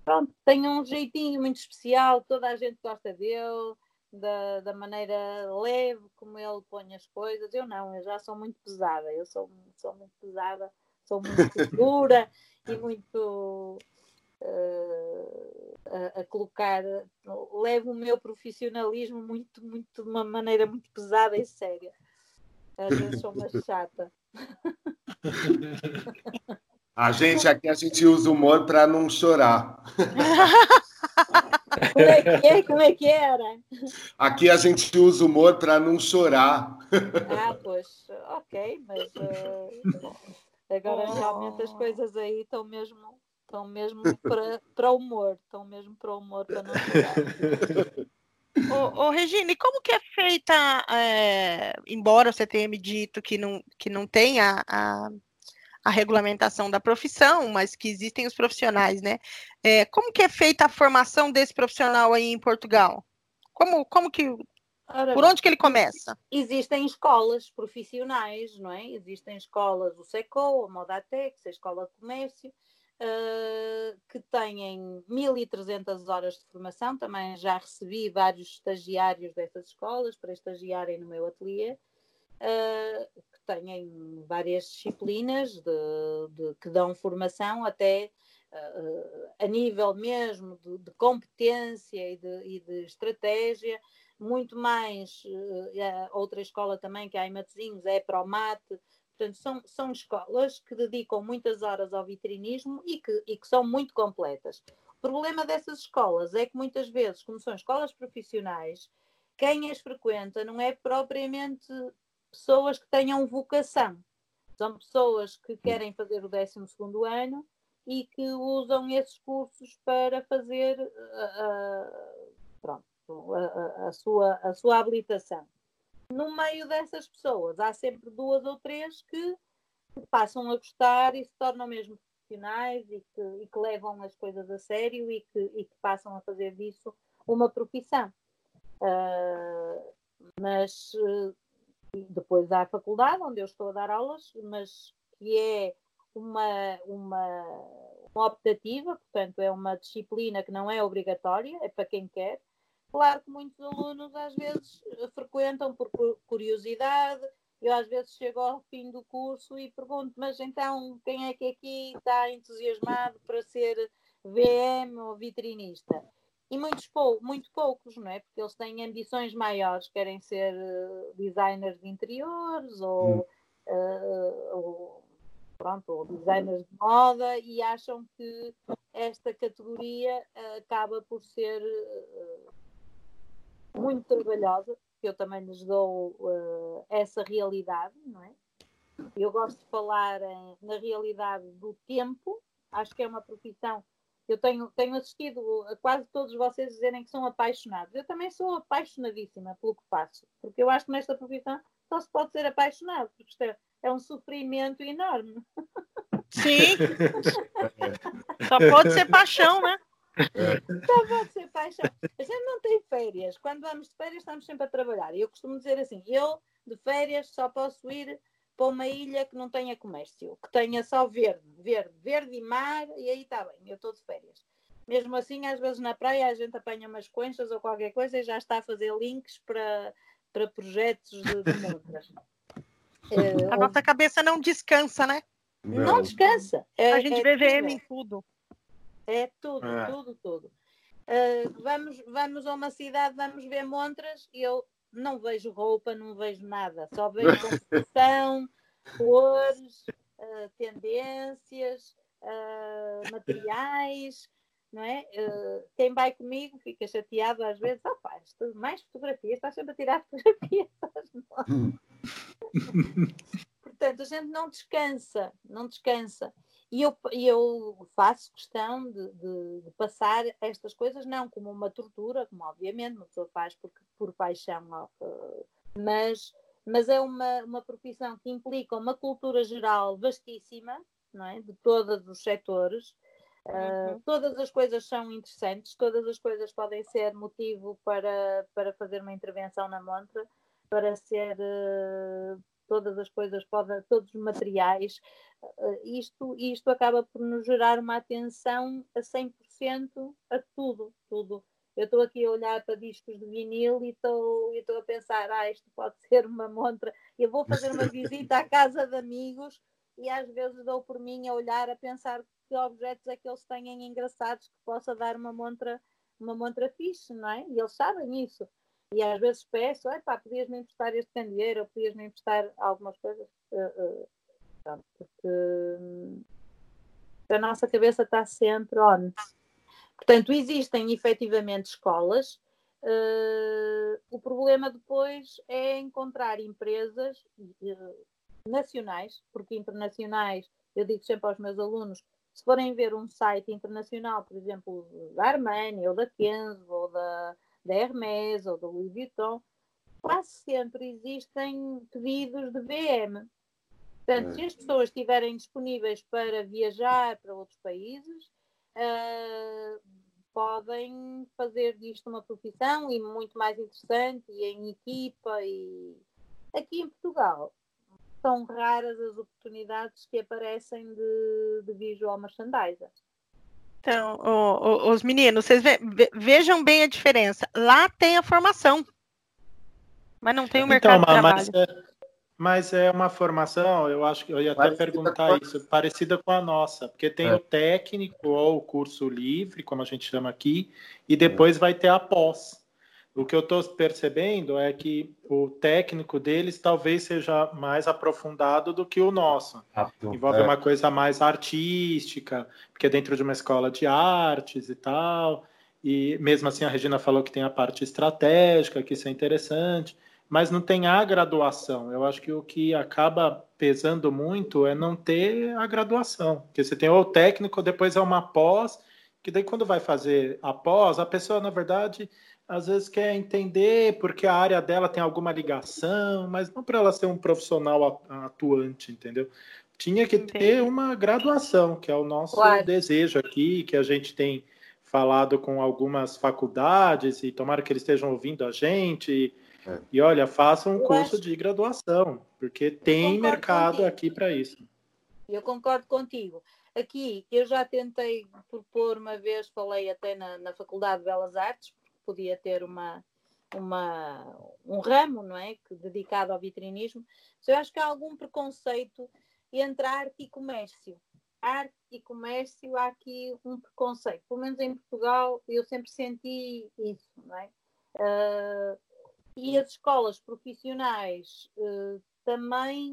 pronto, tem um jeitinho muito especial, toda a gente gosta dele, da, da maneira leve como ele põe as coisas. Eu não, eu já sou muito pesada, eu sou, sou muito pesada, sou muito dura e muito uh, a, a, colocar, levo o meu profissionalismo muito, muito, de uma maneira muito pesada e séria. Às vezes sou uma chata. A gente aqui a gente usa humor para não chorar. Como é que é? Como é que era? Aqui a gente usa humor para não chorar. Ah, pois, ok, mas uh, agora oh. realmente as coisas aí estão mesmo estão mesmo para, humor, estão mesmo para o humor para não chorar. Ô, ô, Regina, e como que é feita, é, embora você tenha me dito que não, que não tem a, a a regulamentação da profissão, mas que existem os profissionais, né? É, como que é feita a formação desse profissional aí em Portugal? Como, como que por onde que ele começa? Existem escolas profissionais, não é? Existem escolas, o SECO, a Modatex, a Escola de Comércio, uh, que têm 1.300 horas de formação. Também já recebi vários estagiários dessas escolas para estagiarem no meu ateliê. Uh, têm várias disciplinas de, de, que dão formação até uh, a nível mesmo de, de competência e de, e de, estratégia, muito mais uh, outra escola também que há em Matosinhos é Promate, portanto são, são escolas que dedicam muitas horas ao vitrinismo e que, e que são muito completas. O problema dessas escolas é que muitas vezes, como são escolas profissionais, quem as frequenta não é propriamente pessoas que tenham vocação. São pessoas que querem fazer o 12 ano e que usam esses cursos para fazer uh, pronto, a, a, sua, a sua habilitação. No meio dessas pessoas, há sempre duas ou três que passam a gostar e se tornam mesmo profissionais e que, e que levam as coisas a sério e que, e que passam a fazer disso uma profissão. Uh, mas depois a faculdade, onde eu estou a dar aulas, mas que é uma, uma, uma optativa, portanto, é uma disciplina que não é obrigatória, é para quem quer. Claro que muitos alunos às vezes frequentam por curiosidade. Eu às vezes chego ao fim do curso e pergunto, mas então quem é que aqui está entusiasmado para ser VM ou vitrinista? E muitos pou, muito poucos, não é? Porque eles têm ambições maiores, querem ser uh, designers de interiores ou, uh, ou, pronto, ou designers de moda e acham que esta categoria uh, acaba por ser muito trabalhosa, eu também lhes dou essa realidade, não é? Eu gosto de falar em, na realidade do tempo, acho que é uma profissão eu tenho, tenho assistido a quase todos vocês dizerem que são apaixonados. Eu também sou apaixonadíssima pelo que faço, porque eu acho que nesta profissão só se pode ser apaixonado, porque isto é, é um sofrimento enorme. Sim. Só pode ser paixão, né? Só pode ser paixão. A gente não tem férias. Quando vamos de férias, estamos sempre a trabalhar. E eu costumo dizer assim: eu, de férias, só posso ir para uma ilha que não tenha comércio, que tenha só verde, verde, verde e mar, e aí está bem, eu estou de férias. Mesmo assim, às vezes na praia a gente apanha umas conchas ou qualquer coisa e já está a fazer links para, para projetos de, de montras. A nossa cabeça não descansa, né? Não, não descansa. É, a gente é vê VM em tudo. É tudo, é. tudo, tudo. Uh, vamos, vamos a uma cidade, vamos ver montras e eu não vejo roupa, não vejo nada, só vejo composição, cores, uh, tendências, uh, materiais, não é? Uh, quem vai comigo fica chateado às vezes, ah pá, mais fotografias, estás sempre a tirar fotografias. Portanto, a gente não descansa, não descansa. E eu, eu faço questão de, de, de, passar estas coisas, não como uma tortura, como obviamente uma pessoa faz por, por paixão, uh, mas, mas é uma, uma profissão que implica uma cultura geral vastíssima, não é? de todos os setores. Uh. Todas as coisas são interessantes, todas as coisas podem ser motivo para, para fazer uma intervenção na montra, para ser uh, todas as coisas, pode, todos os materiais, uh, isto, isto acaba por nos gerar uma atenção a 100% a tudo, tudo. Eu estou aqui a olhar para discos de vinil e estou, e estou a pensar, ah, isto pode ser uma montra. Eu vou fazer uma visita à casa de amigos e às vezes dou por mim a olhar, a pensar que objetos é que eles têm engraçados que possa dar uma montra, uma montra fixe, não é? E eles sabem isso. E às vezes peço, pá, podias-me emprestar este candeeiro, ou podias-me emprestar algumas coisas. Uh, uh, porque hum, a nossa cabeça está sempre on. Portanto, existem efetivamente escolas. Uh, o problema depois é encontrar empresas nacionais, porque internacionais, eu digo sempre aos meus alunos, se forem ver um site internacional, por exemplo, da Armênia, ou da Kenzo, ou da, da Hermès ou da Louis Vuitton, quase sempre existem pedidos de VM. Portanto, se as pessoas estiverem disponíveis para viajar para outros países, uh, podem fazer disto uma profissão e muito mais interessante e em equipa e aqui em Portugal são raras as oportunidades que aparecem de, de visual merchandiser. Então, o, o, os meninos, vocês ve, vejam bem a diferença. Lá tem a formação, mas não tem o mercado então, de trabalho. Mas é, mas é uma formação, eu acho que eu ia até parecida perguntar isso, parecida com a nossa, porque tem é. o técnico ou o curso livre, como a gente chama aqui, e depois é. vai ter a pós. O que eu estou percebendo é que o técnico deles talvez seja mais aprofundado do que o nosso. Ah, Envolve é. uma coisa mais artística, porque é dentro de uma escola de artes e tal. E mesmo assim a Regina falou que tem a parte estratégica, que isso é interessante, mas não tem a graduação. Eu acho que o que acaba pesando muito é não ter a graduação, porque você tem o técnico, depois é uma pós, que daí quando vai fazer a pós, a pessoa na verdade às vezes quer entender porque a área dela tem alguma ligação, mas não para ela ser um profissional atuante, entendeu? Tinha que ter uma graduação, que é o nosso claro. desejo aqui, que a gente tem falado com algumas faculdades e tomara que eles estejam ouvindo a gente. É. E olha, faça um Eu curso acho... de graduação, porque tem mercado contigo. aqui para isso. Eu concordo contigo. Aqui eu já tentei propor uma vez, falei até na, na Faculdade de Belas Artes, podia ter uma, uma, um ramo não é? que, dedicado ao vitrinismo. Eu acho que há algum preconceito entre arte e comércio. Arte e comércio, há aqui um preconceito. Pelo menos em Portugal, eu sempre senti isso. Não é? Uh, e as escolas profissionais uh, também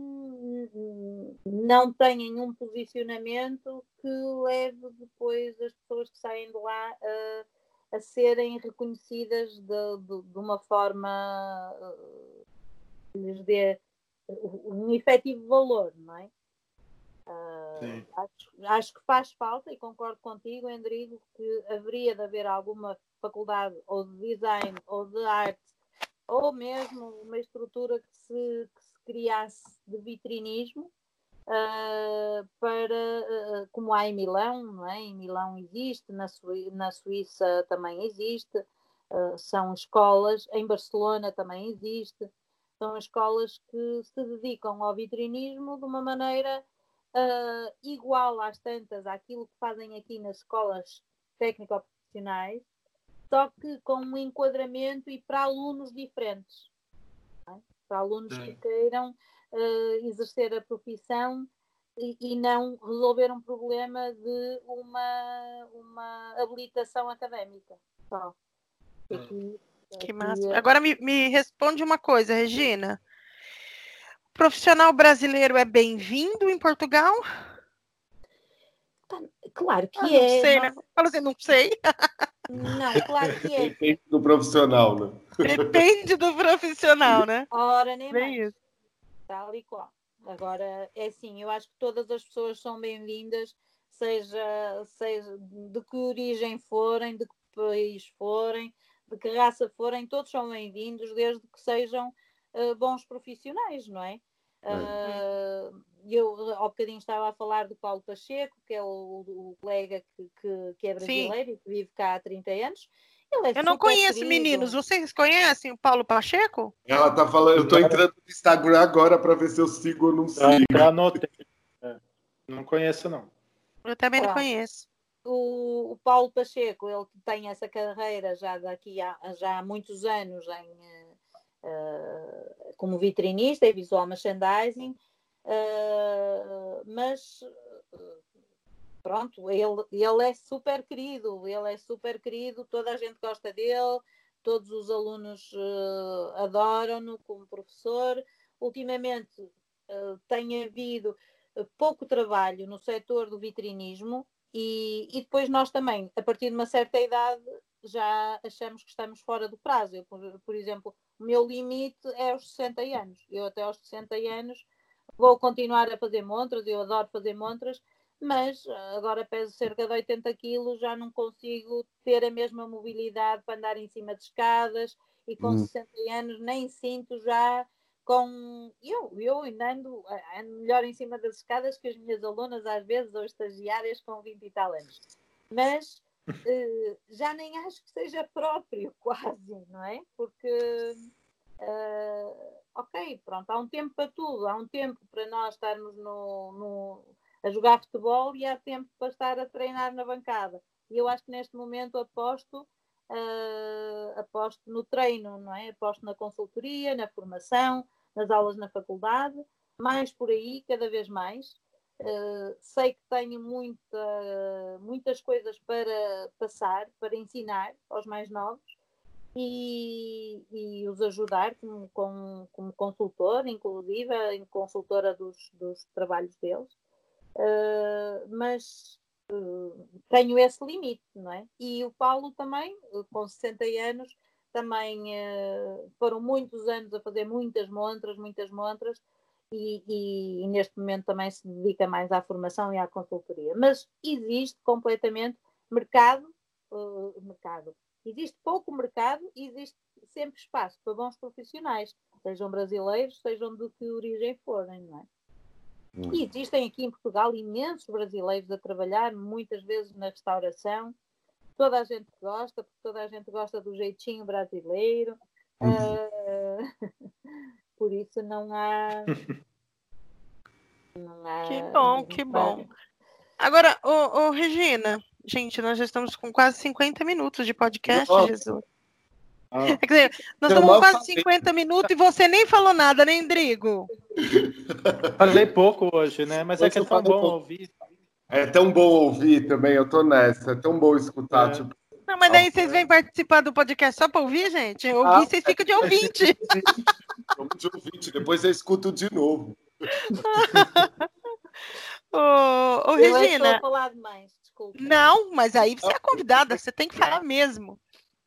não têm um posicionamento que leve depois as pessoas que saem de lá a a serem reconhecidas de, de, de uma forma que lhes dê um efetivo valor, não é? Uh, acho, acho, que faz falta e concordo contigo, Endrigo, que haveria de haver alguma faculdade ou de design ou de arte ou mesmo uma estrutura que se, que se criasse de vitrinismo uh, para, uh, como há em Milão, não é? Em Milão existe, na, Suí na Suíça também existe, uh, são escolas, em Barcelona também existe, são escolas que se dedicam ao vitrinismo de uma maneira igual às tantas àquilo que fazem aqui nas escolas técnico-profissionais, só que com um enquadramento e para alunos diferentes. É? Para alunos Sim. que queiram uh, exercer a profissão e, e, não resolver um problema de uma, uma habilitação académica. Só. Aqui, que massa. É Agora me, me responde uma coisa, Regina. O profissional brasileiro é bem-vindo em Portugal? Tá, claro que ah, é. Não sei, né? Fala assim, não sei. Não, claro que é. Depende do profissional, né? Depende do profissional, né? Ora, nem Bem mais. Isso tal e qual. Agora, é assim, eu acho que todas as pessoas são bem-vindas, seja, seja de que origem forem, de que país forem, de que raça forem, todos são bem-vindos, desde que sejam uh, bons profissionais, não é? Uh, eu ao bocadinho estava a falar do Paulo Pacheco, que é o, o colega que, que, que é brasileiro Sim. e que vive cá há 30 anos, é eu não conheço, querido. meninos. Vocês conhecem o Paulo Pacheco? Ela tá falando, eu tô entrando no Instagram agora para ver se eu sigo ou não sigo. Já anotei. É. Não conheço, não. Eu também não conheço. O, o, Paulo Pacheco, ele tem essa carreira já daqui a, já há muitos anos em, uh, como vitrinista e visual merchandising, uh, mas pronto, ele, ele é super querido, ele é super querido, toda a gente gosta dele, todos os alunos uh, adoram-no como professor. Ultimamente uh, tem havido uh, pouco trabalho no setor do vitrinismo e, e, depois nós também, a partir de uma certa idade, já achamos que estamos fora do prazo. Eu, por, por exemplo, o meu limite é aos 60 anos. Eu até aos 60 anos vou continuar a fazer montras, eu adoro fazer montras, mas ah, agora peso cerca de 80 quilos, já não consigo ter a mesma mobilidade para andar em cima de escadas e com hum. 60 anos nem sinto já com eu, eu ainda ando, ah, ando melhor em cima das escadas que as minhas alunas às vezes ou estagiárias com 20 e tal anos. Mas uh, já nem acho que seja próprio quase, não é? Porque uh, ok, pronto, há um tempo para tudo, há um tempo para nós estarmos no, no a jogar futebol e há tempo para estar a treinar na bancada. E eu acho que neste momento aposto, uh, aposto no treino, não é? Aposto na consultoria, na formação, nas aulas na faculdade, mais por aí, cada vez mais. Uh, sei que tenho muita, muitas coisas para passar, para ensinar aos mais novos e, e os ajudar como, como, consultor, inclusive, consultora dos, dos trabalhos deles. Uh, mas uh, tenho esse limite, não é? E o Paulo também, com 60 anos, também uh, foram muitos anos a fazer muitas montras, muitas montras, e, e, e, neste momento também se dedica mais à formação e à consultoria. Mas existe completamente mercado, mercado. Existe pouco mercado e existe sempre espaço para bons profissionais, sejam brasileiros, sejam de que origem forem, não é? Hum. E existem aqui em Portugal imensos brasileiros a trabalhar, muitas vezes na restauração. Toda a gente gosta, porque toda a gente gosta do jeitinho brasileiro. Uh, por isso não há. Não há que bom, que bom. Agora, ô, ô, Regina, gente, nós já estamos com quase 50 minutos de podcast. Jesus. Ah. Quer dizer, nós estamos quase 50 minutos e você nem falou nada, nem né, Drigo? Falei pouco hoje, né? Mas é que é tão bom pouco. ouvir. É tão bom ouvir também, eu tô nessa. É tão bom escutar. É. Tipo... Não, mas daí vocês vêm participar do podcast só para ouvir, gente? Ouvir, ah, vocês ficam de ouvinte. Vamos de ouvinte, depois eu escuto de novo. ô, ô, Regina. Mais, não, mas aí você é convidada, você tem que falar mesmo.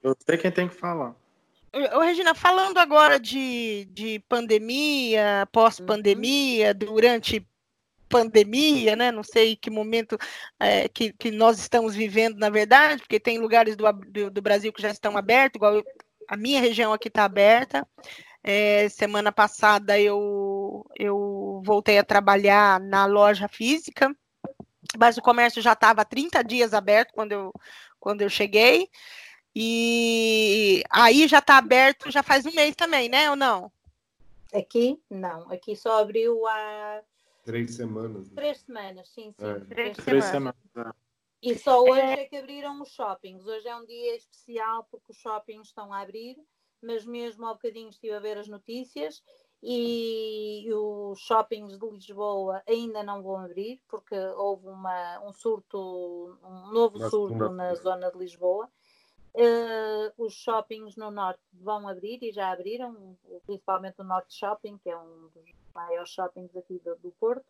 Eu sei quem tem que falar. Ô, Regina, falando agora de, de pandemia, pós-pandemia, uhum. durante pandemia, né? Não sei que momento é, que, que nós estamos vivendo, na verdade, porque tem lugares do, do, do Brasil que já estão abertos, igual eu, a minha região aqui está aberta. É, semana passada eu, eu eu voltei a trabalhar na loja física, mas o comércio já estava 30 dias aberto quando eu, quando eu cheguei. E aí já está aberto já faz um mês também, né? Ou não? Aqui, não. Aqui só abriu há. Três semanas. Três semanas, sim, sim. É. Três, Três semanas. semanas. E só hoje é... é que abriram os shoppings. Hoje é um dia especial porque os shoppings estão a abrir, mas mesmo há bocadinho estive a ver as notícias e os shoppings de Lisboa ainda não vão abrir porque houve uma, um surto, um novo surto na zona de Lisboa. Uh, os shoppings no norte vão abrir e já abriram, principalmente o Norte Shopping, que é um dos maiores shoppings aqui do, do Porto.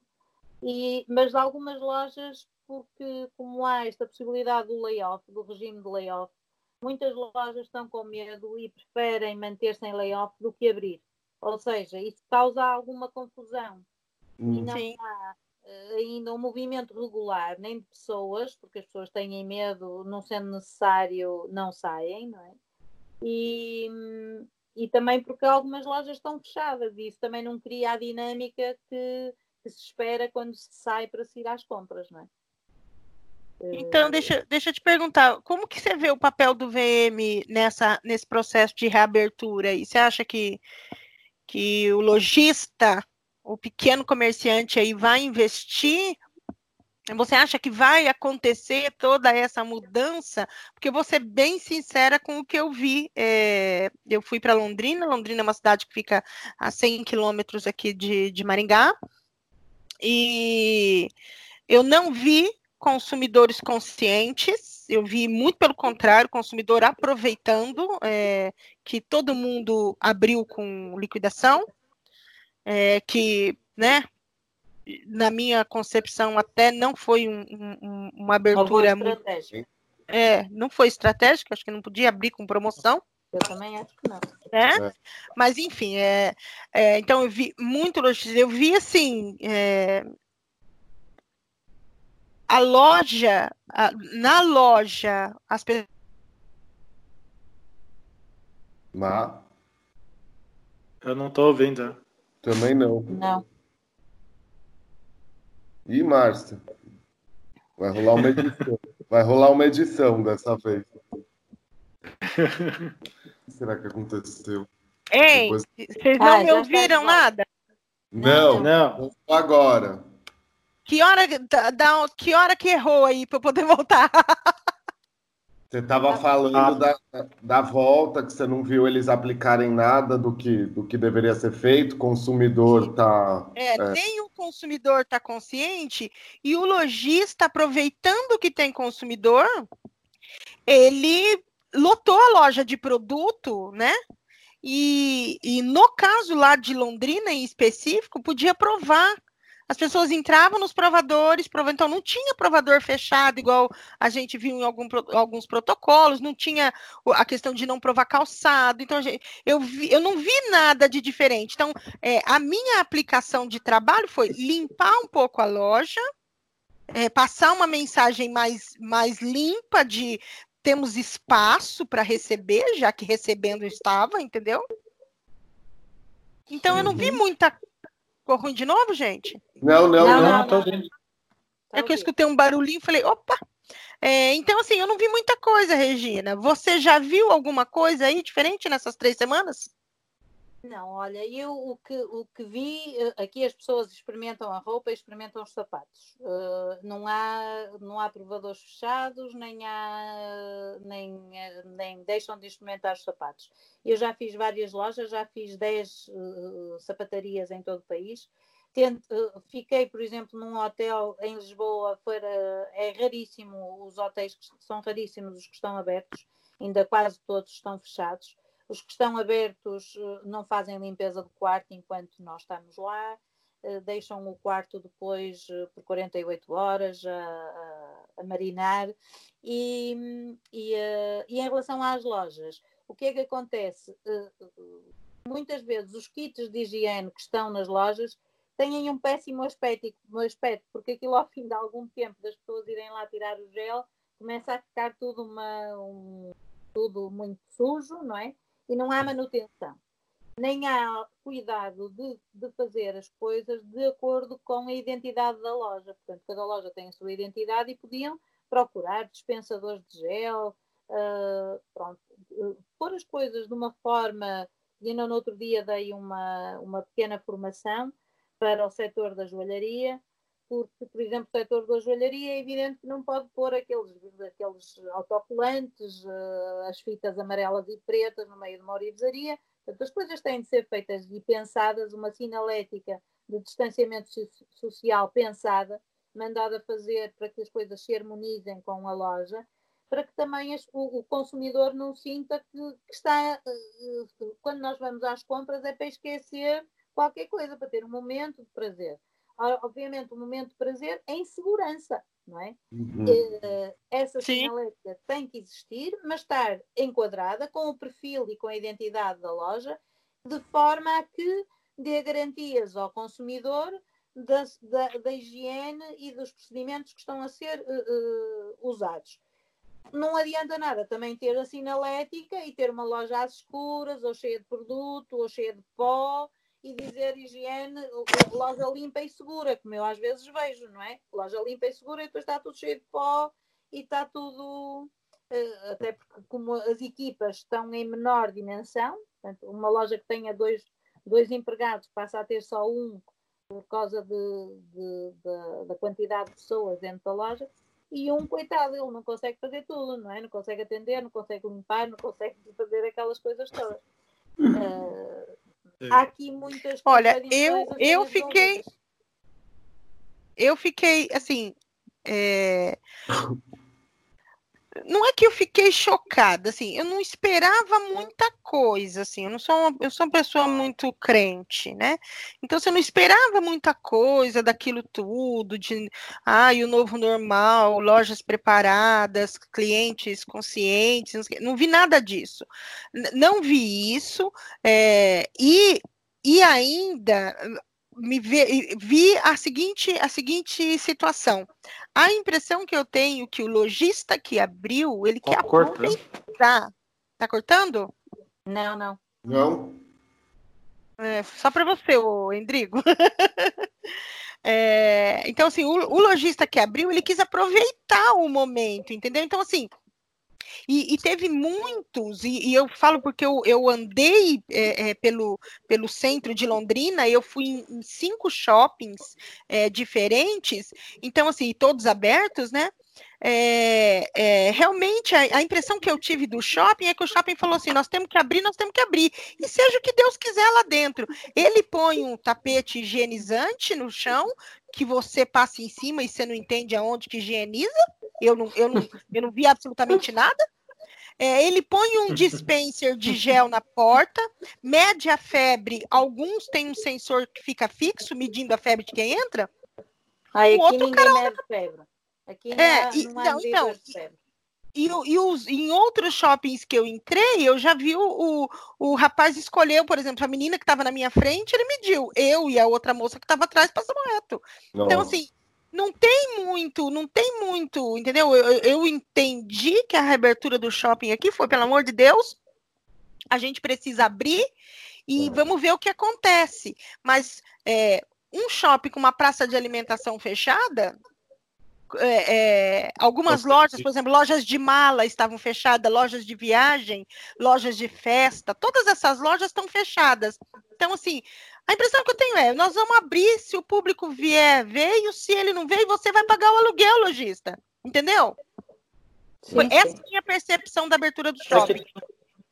E, mas algumas lojas, porque como há esta possibilidade do layoff, do regime de layoff, muitas lojas estão com medo e preferem manter-se em layoff do que abrir. Ou seja, isso causa alguma confusão. Hum. E não Sim. há ainda um movimento regular, nem de pessoas, porque as pessoas têm medo, não sendo necessário, não saem, não é? E, e também porque algumas lojas estão fechadas e isso também não cria a dinâmica que, que se espera quando se sai para se ir às compras, não é? Então, deixa, deixa eu te perguntar, como que você vê o papel do VM nessa, nesse processo de reabertura? E você acha que, que o lojista, o pequeno comerciante aí vai investir? Você acha que vai acontecer toda essa mudança? Porque vou ser bem sincera com o que eu vi. É, eu fui para Londrina, Londrina é uma cidade que fica a 100 quilômetros aqui de, de Maringá, e eu não vi consumidores conscientes, eu vi muito pelo contrário, consumidor aproveitando é, que todo mundo abriu com liquidação, é, que, né, na minha concepção até não foi um, um, uma abertura muito... É, não foi estratégica, acho que não podia abrir com promoção. Eu também acho que não. É? é. Mas, enfim, é, é, então eu vi muito eu vi assim, é, a loja, a, na loja, as pessoas. Má. Eu não estou ouvindo. Também não. Não. E Márcia? Vai rolar uma edição. Vai rolar uma edição dessa vez. o que será que aconteceu? Ei, Depois... vocês não ah, me ouviram nada? Não, não. Agora. Que hora, da, que hora que errou aí para eu poder voltar? Você estava falando ah. da, da volta, que você não viu eles aplicarem nada do que, do que deveria ser feito, o consumidor está. É, é, nem o consumidor está consciente, e o lojista, aproveitando que tem consumidor, ele lotou a loja de produto, né? E, e no caso lá de Londrina em específico, podia provar as pessoas entravam nos provadores, então não tinha provador fechado, igual a gente viu em algum, alguns protocolos, não tinha a questão de não provar calçado. Então, eu, vi, eu não vi nada de diferente. Então, é, a minha aplicação de trabalho foi limpar um pouco a loja, é, passar uma mensagem mais, mais limpa de temos espaço para receber, já que recebendo estava, entendeu? Então, eu não vi uhum. muita Ficou ruim de novo, gente? Não, não, não. não, não, não. É que eu escutei um barulhinho e falei, opa! É, então, assim, eu não vi muita coisa, Regina. Você já viu alguma coisa aí diferente nessas três semanas? Não, olha, eu o que, o que vi, eh, aqui as pessoas experimentam a roupa e experimentam os sapatos. Uh, não, há, não há provadores fechados, nem, há, nem, eh, nem deixam de experimentar os sapatos. Eu já fiz várias lojas, já fiz 10 uh, sapatarias em todo o país. Tento, uh, fiquei, por exemplo, num hotel em Lisboa, é raríssimo, os hotéis são raríssimos os que estão abertos, ainda quase todos estão fechados os que estão abertos eh, não fazem limpeza do quarto enquanto nós estamos lá, eh, deixam o quarto depois eh, por 48 horas a, a, a marinar. E, e, e, em relação às lojas, o que é que acontece? Muitas vezes os kits de higiene que estão nas lojas têm um péssimo aspecto, um aspecto, porque aquilo ao fim de algum tempo das pessoas irem lá tirar o gel, começa a ficar tudo, uma, um, tudo muito sujo, não é? E não há manutenção. nem há cuidado de, de, fazer as coisas de acordo com a identidade da loja. Portanto, cada loja tem a sua identidade e podiam procurar dispensadores de gel, uh, pronto, pôr as coisas de uma forma. E ainda no outro dia dei uma, uma pequena formação para o setor da joalharia, porque, por exemplo, o setor da joalharia é evidente que não pode pôr aqueles, aqueles autocolantes, uh, as fitas amarelas e pretas no meio de uma orivesaria. Portanto, as coisas têm de ser feitas e pensadas, uma sinalética de distanciamento social pensada, mandada fazer para que as coisas se harmonizem com a loja, para que também as, o, o, consumidor não sinta que, que está, uh, quando nós vamos às compras, é para esquecer qualquer coisa, para ter um momento de prazer obviamente, um momento de prazer em segurança, não é? Uhum. Uh, essa sinalética tem que existir, mas estar enquadrada com o perfil e com a identidade da loja, de forma a que dê garantias ao consumidor da, da, da higiene e dos procedimentos que estão a ser uh, uh, usados. Não adianta nada também ter a sinalética e ter uma loja às escuras, ou cheia de produto, ou cheia de pó, e dizer higiene, loja limpa e segura, como eu às vezes vejo, não é? Loja limpa e segura e depois está tudo cheio de pó e está tudo. Uh, até porque, como as equipas estão em menor dimensão, portanto, uma loja que tenha dois, dois empregados passa a ter só um por causa de, de, de, da quantidade de pessoas dentro da loja, e um, coitado, ele não consegue fazer tudo, não é? Não consegue atender, não consegue limpar, não consegue fazer aquelas coisas todas. Uh, Há aqui muitas Olha, eu, eu fiquei. Eu fiquei, assim. É... Não é que eu fiquei chocada, assim, eu não esperava muita coisa, assim, eu não sou uma, eu sou uma pessoa muito crente, né? Então, você não esperava muita coisa daquilo tudo, de, ah, o novo normal, lojas preparadas, clientes conscientes, não, vi nada disso. Não vi isso, é, e, e ainda me vi, vi a seguinte a seguinte situação. A impressão que eu tenho que o lojista que abriu, ele quer aproveitar. Tá cortando? Não, não. Não. É, só para você, o Endrigo. é, então, assim, o, o lojista que abriu, ele quis aproveitar o momento, entendeu? Então, assim, e, e teve muitos, e, e, eu falo porque eu, eu andei é, é, pelo, pelo centro de Londrina, eu fui em, em cinco shoppings é, diferentes, então, assim, todos abertos, né? É, é, realmente a, a, impressão que eu tive do shopping é que o shopping falou assim: nós temos que abrir, nós temos que abrir, e seja o que Deus quiser lá dentro. Ele põe um tapete higienizante no chão, que você passa em cima e você não entende aonde que higieniza. Eu não, eu não, eu não vi absolutamente nada. É, ele põe um dispenser de gel na porta, mede a febre. Alguns têm um sensor que fica fixo, medindo a febre de quem entra. Aí o outro cara... febre. Aqui não, é, e, não, não então, e, e, os, em outros shoppings que eu entrei, eu já vi o, o, o rapaz escolheu, por exemplo, a menina que estava na minha frente, ele mediu. Eu e a outra moça que estava atrás passamos reto. Então, assim, não tem muito, não tem muito, entendeu? Eu, eu entendi que a reabertura do shopping aqui foi, pelo amor de Deus, a gente precisa abrir e vamos ver o que acontece. Mas é, um shopping com uma praça de alimentação fechada, é, é, algumas lojas, por exemplo, lojas de mala estavam fechadas, lojas de viagem, lojas de festa, todas essas lojas estão fechadas. Então, assim, a impressão que eu tenho é, nós vamos abrir se o público vier, veio, se ele não veio, você vai pagar o aluguel, lojista. Entendeu? Sim, Essa é a minha percepção da abertura do shopping.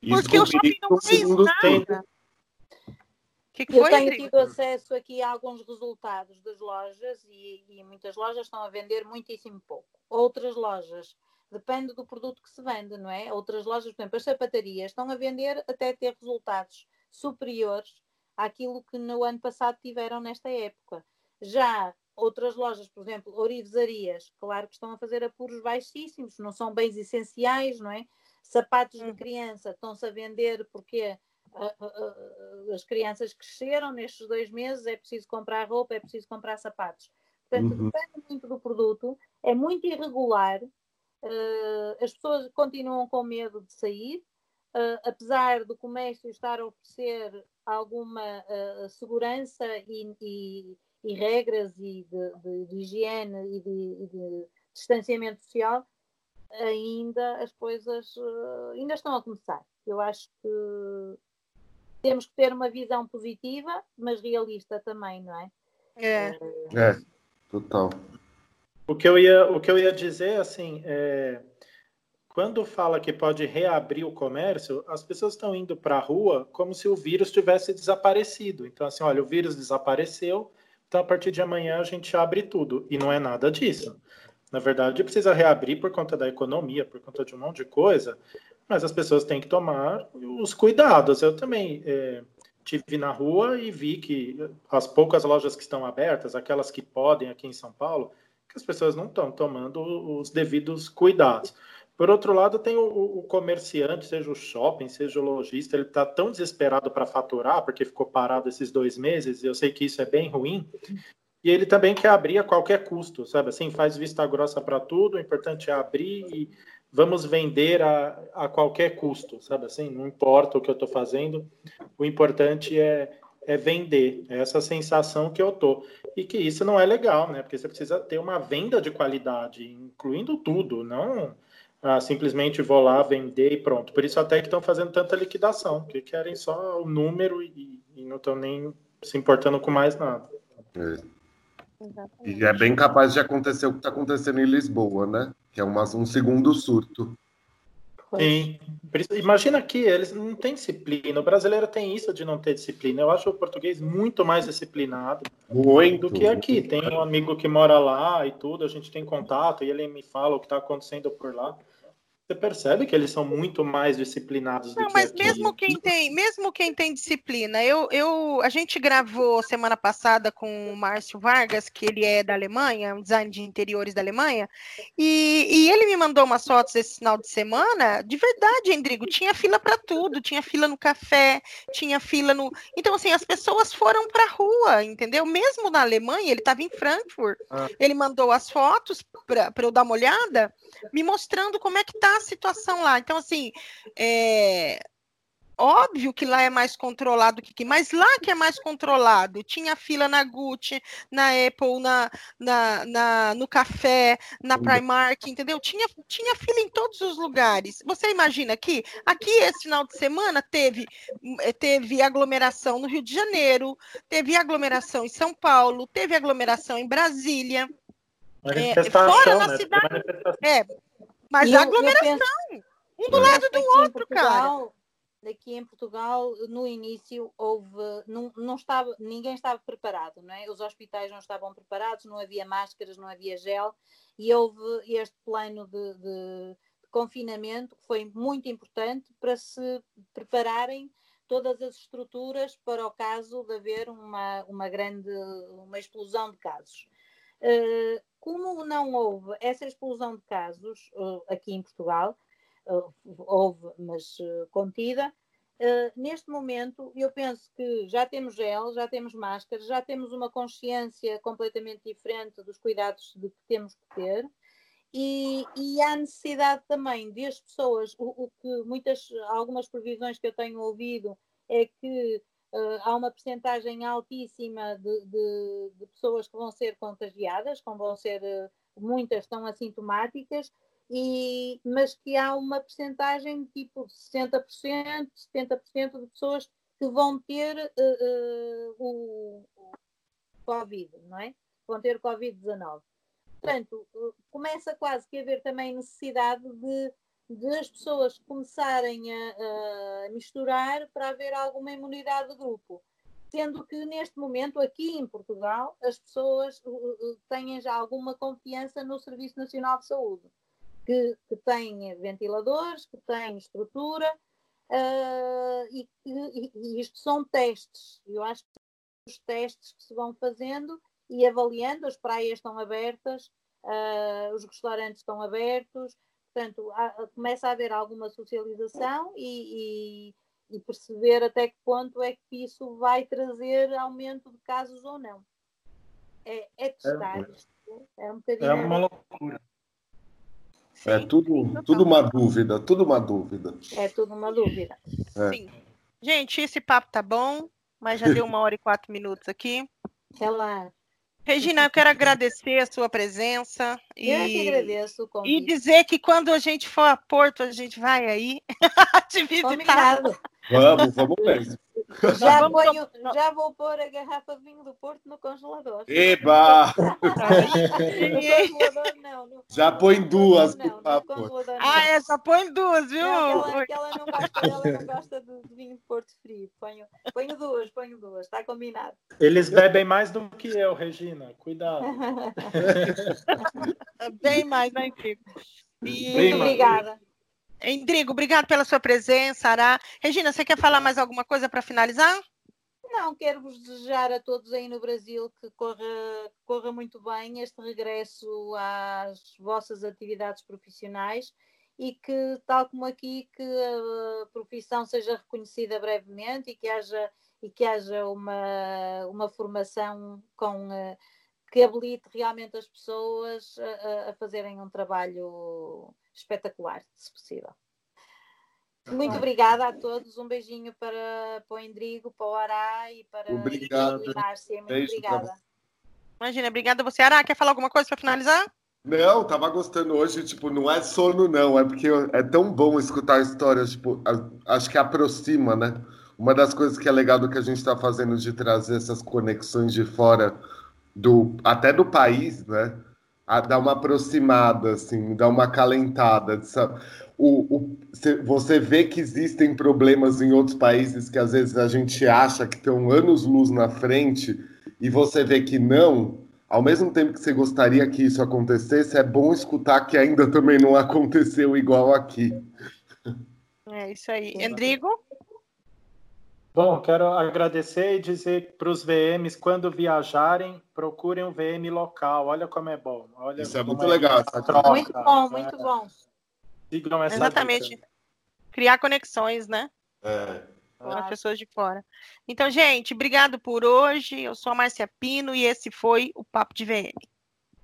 Porque o shopping não fez nada. Que que eu tenho tido acesso aqui a alguns resultados das lojas e, e, muitas lojas estão a vender muitíssimo pouco. Outras lojas, depende do produto que se vende, não é? Outras lojas, por exemplo, as sapatarias estão a vender até ter resultados superiores àquilo que no ano passado tiveram nesta época. Já outras lojas, por exemplo, orivesarias, claro que estão a fazer apuros baixíssimos, não são bens essenciais, não é? Sapatos de hum. criança estão-se a vender porque as crianças cresceram nestes dois meses, é preciso comprar roupa, é preciso comprar sapatos. Portanto, uhum. depende muito do produto, é muito irregular, uh, as pessoas continuam com medo de sair, uh, apesar do comércio estar a oferecer alguma uh, segurança e, e, e, regras e de, de, de higiene e de, de, distanciamento social, ainda as coisas ainda estão a começar. Eu acho que temos que ter uma visão positiva, mas realista também, não é? É, é total. O que eu ia, o que eu ia dizer, assim, é, quando fala que pode reabrir o comércio, as pessoas estão indo para a rua como se o vírus tivesse desaparecido. Então, assim, olha, o vírus desapareceu, então a partir de amanhã a gente abre tudo. E não é nada disso. Na verdade, precisa reabrir por conta da economia, por conta de um monte de coisa, mas as pessoas têm que tomar os cuidados. Eu também é, tive na rua e vi que as poucas lojas que estão abertas, aquelas que podem aqui em São Paulo, que as pessoas não estão tomando os devidos cuidados. Por outro lado, tem o, o comerciante, seja o shopping, seja o lojista, ele está tão desesperado para faturar, porque ficou parado esses dois meses, eu sei que isso é bem ruim, e ele também quer abrir a qualquer custo, sabe? Assim, faz vista grossa para tudo, o importante é abrir e vamos vender a, a qualquer custo, sabe assim? Não importa o que eu estou fazendo, o importante é, é vender. É essa sensação que eu tô. E que isso não é legal, né? Porque você precisa ter uma venda de qualidade, incluindo tudo, não ah, simplesmente vou lá vender e pronto. Por isso até que estão fazendo tanta liquidação, que querem só o número e, e não estão nem se importando com mais nada. É. E é bem capaz de acontecer o que está acontecendo em Lisboa, né? Que é uma, um segundo surto. Sim. Imagina aqui, eles não têm disciplina. O brasileiro tem isso de não ter disciplina. Eu acho o português muito mais disciplinado muito. do que aqui. Tem um amigo que mora lá e tudo, a gente tem contato e ele me fala o que está acontecendo por lá. Você percebe que eles são muito mais disciplinados Não, do que mas aqui. mesmo quem tem, mesmo quem tem disciplina, eu, eu, a gente gravou semana passada com o Márcio Vargas, que ele é da Alemanha, um design de interiores da Alemanha, e, e ele me mandou umas fotos esse final de semana. De verdade, Endrigo, tinha fila para tudo, tinha fila no café, tinha fila no. Então, assim, as pessoas foram para a rua, entendeu? Mesmo na Alemanha, ele estava em Frankfurt, ah. ele mandou as fotos para eu dar uma olhada, me mostrando como é que tá a situação lá. Então, assim, é óbvio que lá é mais controlado que aqui, mas lá que é mais controlado. Tinha fila na Gucci, na Apple, na, na, na, no café, na Primark, entendeu? Tinha, tinha fila em todos os lugares. Você imagina aqui? Aqui, esse final de semana, teve, eh, teve aglomeração no Rio de Janeiro, teve aglomeração em São Paulo, teve aglomeração em Brasília. É, fora na né? cidade. É, mas a aglomeração, penso, um do lado do outro, Portugal, cara. Aqui em Portugal, no início, houve, não, não estava, ninguém estava preparado, não é? Os hospitais não estavam preparados, não havia máscaras, não havia gel, e houve este plano de, de, de confinamento que foi muito importante para se prepararem todas as estruturas para o caso de haver uma, uma grande uma explosão de casos. Uh, como não houve essa explosão de casos uh, aqui em Portugal, uh, houve, mas uh, contida, neste momento eu penso que já temos gel, já temos máscaras, já temos uma consciência completamente diferente dos cuidados de que temos que ter. E, e há necessidade também de as pessoas, o, o que muitas, algumas previsões que eu tenho ouvido é que Uh, há uma percentagem altíssima de, de, de, pessoas que vão ser contagiadas, como vão ser uh, muitas estão assintomáticas, e, mas que há uma percentagem tipo 60%, 70% de pessoas que vão ter uh, o, o Covid, não é? Vão ter Covid-19. Portanto, começa quase que a haver também necessidade de de as pessoas começarem a, a, misturar para haver alguma imunidade de grupo. Sendo que neste momento, aqui em Portugal, as pessoas uh, uh, têm já alguma confiança no Serviço Nacional de Saúde, que, que tem ventiladores, que tem estrutura, uh, e, e, e isto são testes. Eu acho que os testes que se vão fazendo e avaliando, as praias estão abertas, uh, os restaurantes estão abertos, Portanto, há, começa a haver alguma socialização e, e, e, perceber até que ponto é que isso vai trazer aumento de casos ou não. É, é testar é, isto. É um bocadinho. É uma loucura. Sim. É tudo, tudo uma dúvida, tudo uma dúvida. É tudo uma dúvida. É. Sim. Gente, esse papo tá bom, mas já deu uma hora e quatro minutos aqui. Relaxa. Regina, eu quero agradecer a sua presença. Eu e, que agradeço o convite. E dizer que quando a gente for a Porto, a gente vai aí te visitar. Combinado. Vamos, vamos mesmo. Já, ponho, já vou pôr a garrafa de vinho do Porto no congelador. Eba! no congelador não. No... Já põe duas, não. Ah, é, só põe duas, viu? Não, ela, não gosta, ela não gosta de, vinho de Porto frio. Ponho, ponho duas, ponho duas, está combinado. Eles bebem mais do que eu, Regina. Cuidado. Bem mais, né, Chico? E... Muito obrigada. Endrigo, obrigado pela sua presença, Ará. Regina, você quer falar mais alguma coisa para finalizar? Não, quero vos desejar a todos aí no Brasil que corra, corra muito bem este regresso às vossas atividades profissionais e que, tal como aqui, que a profissão seja reconhecida brevemente e que haja, e que haja uma, uma formação com, eh, que habilite realmente as pessoas a, a fazerem um trabalho espetacular, se possível. Muito obrigada a todos. Um beijinho para, para o Endrigo, para o Ará e para Obrigado. a Márcia. Muito Beijo obrigada. Imagina, obrigada a você. Ará, quer falar alguma coisa para finalizar? Não, tava gostando hoje, tipo, não é sono, não, é porque é tão bom escutar histórias, tipo, acho que aproxima, né? Uma das coisas que é legal do que a gente está fazendo de trazer essas conexões de fora do até do país, né? A dar uma aproximada, assim, dar uma calentada. Sabe? O, o, você vê que existem problemas em outros países que às vezes a gente acha que estão anos-luz na frente e você vê que não. Ao mesmo tempo que você gostaria que isso acontecesse, é bom escutar que ainda também não aconteceu igual aqui. É isso aí. Endrigo? Bom, quero agradecer e dizer para os VMs, quando viajarem, procurem um VM local. Olha como é bom. Olha Isso é muito é legal. Troca, muito bom, né? muito bom. Sigam essa Exatamente. Dica. Criar conexões, né? É. Com as pessoas de fora. Então, gente, obrigado por hoje. Eu sou a Márcia Pino e esse foi o Papo de VM.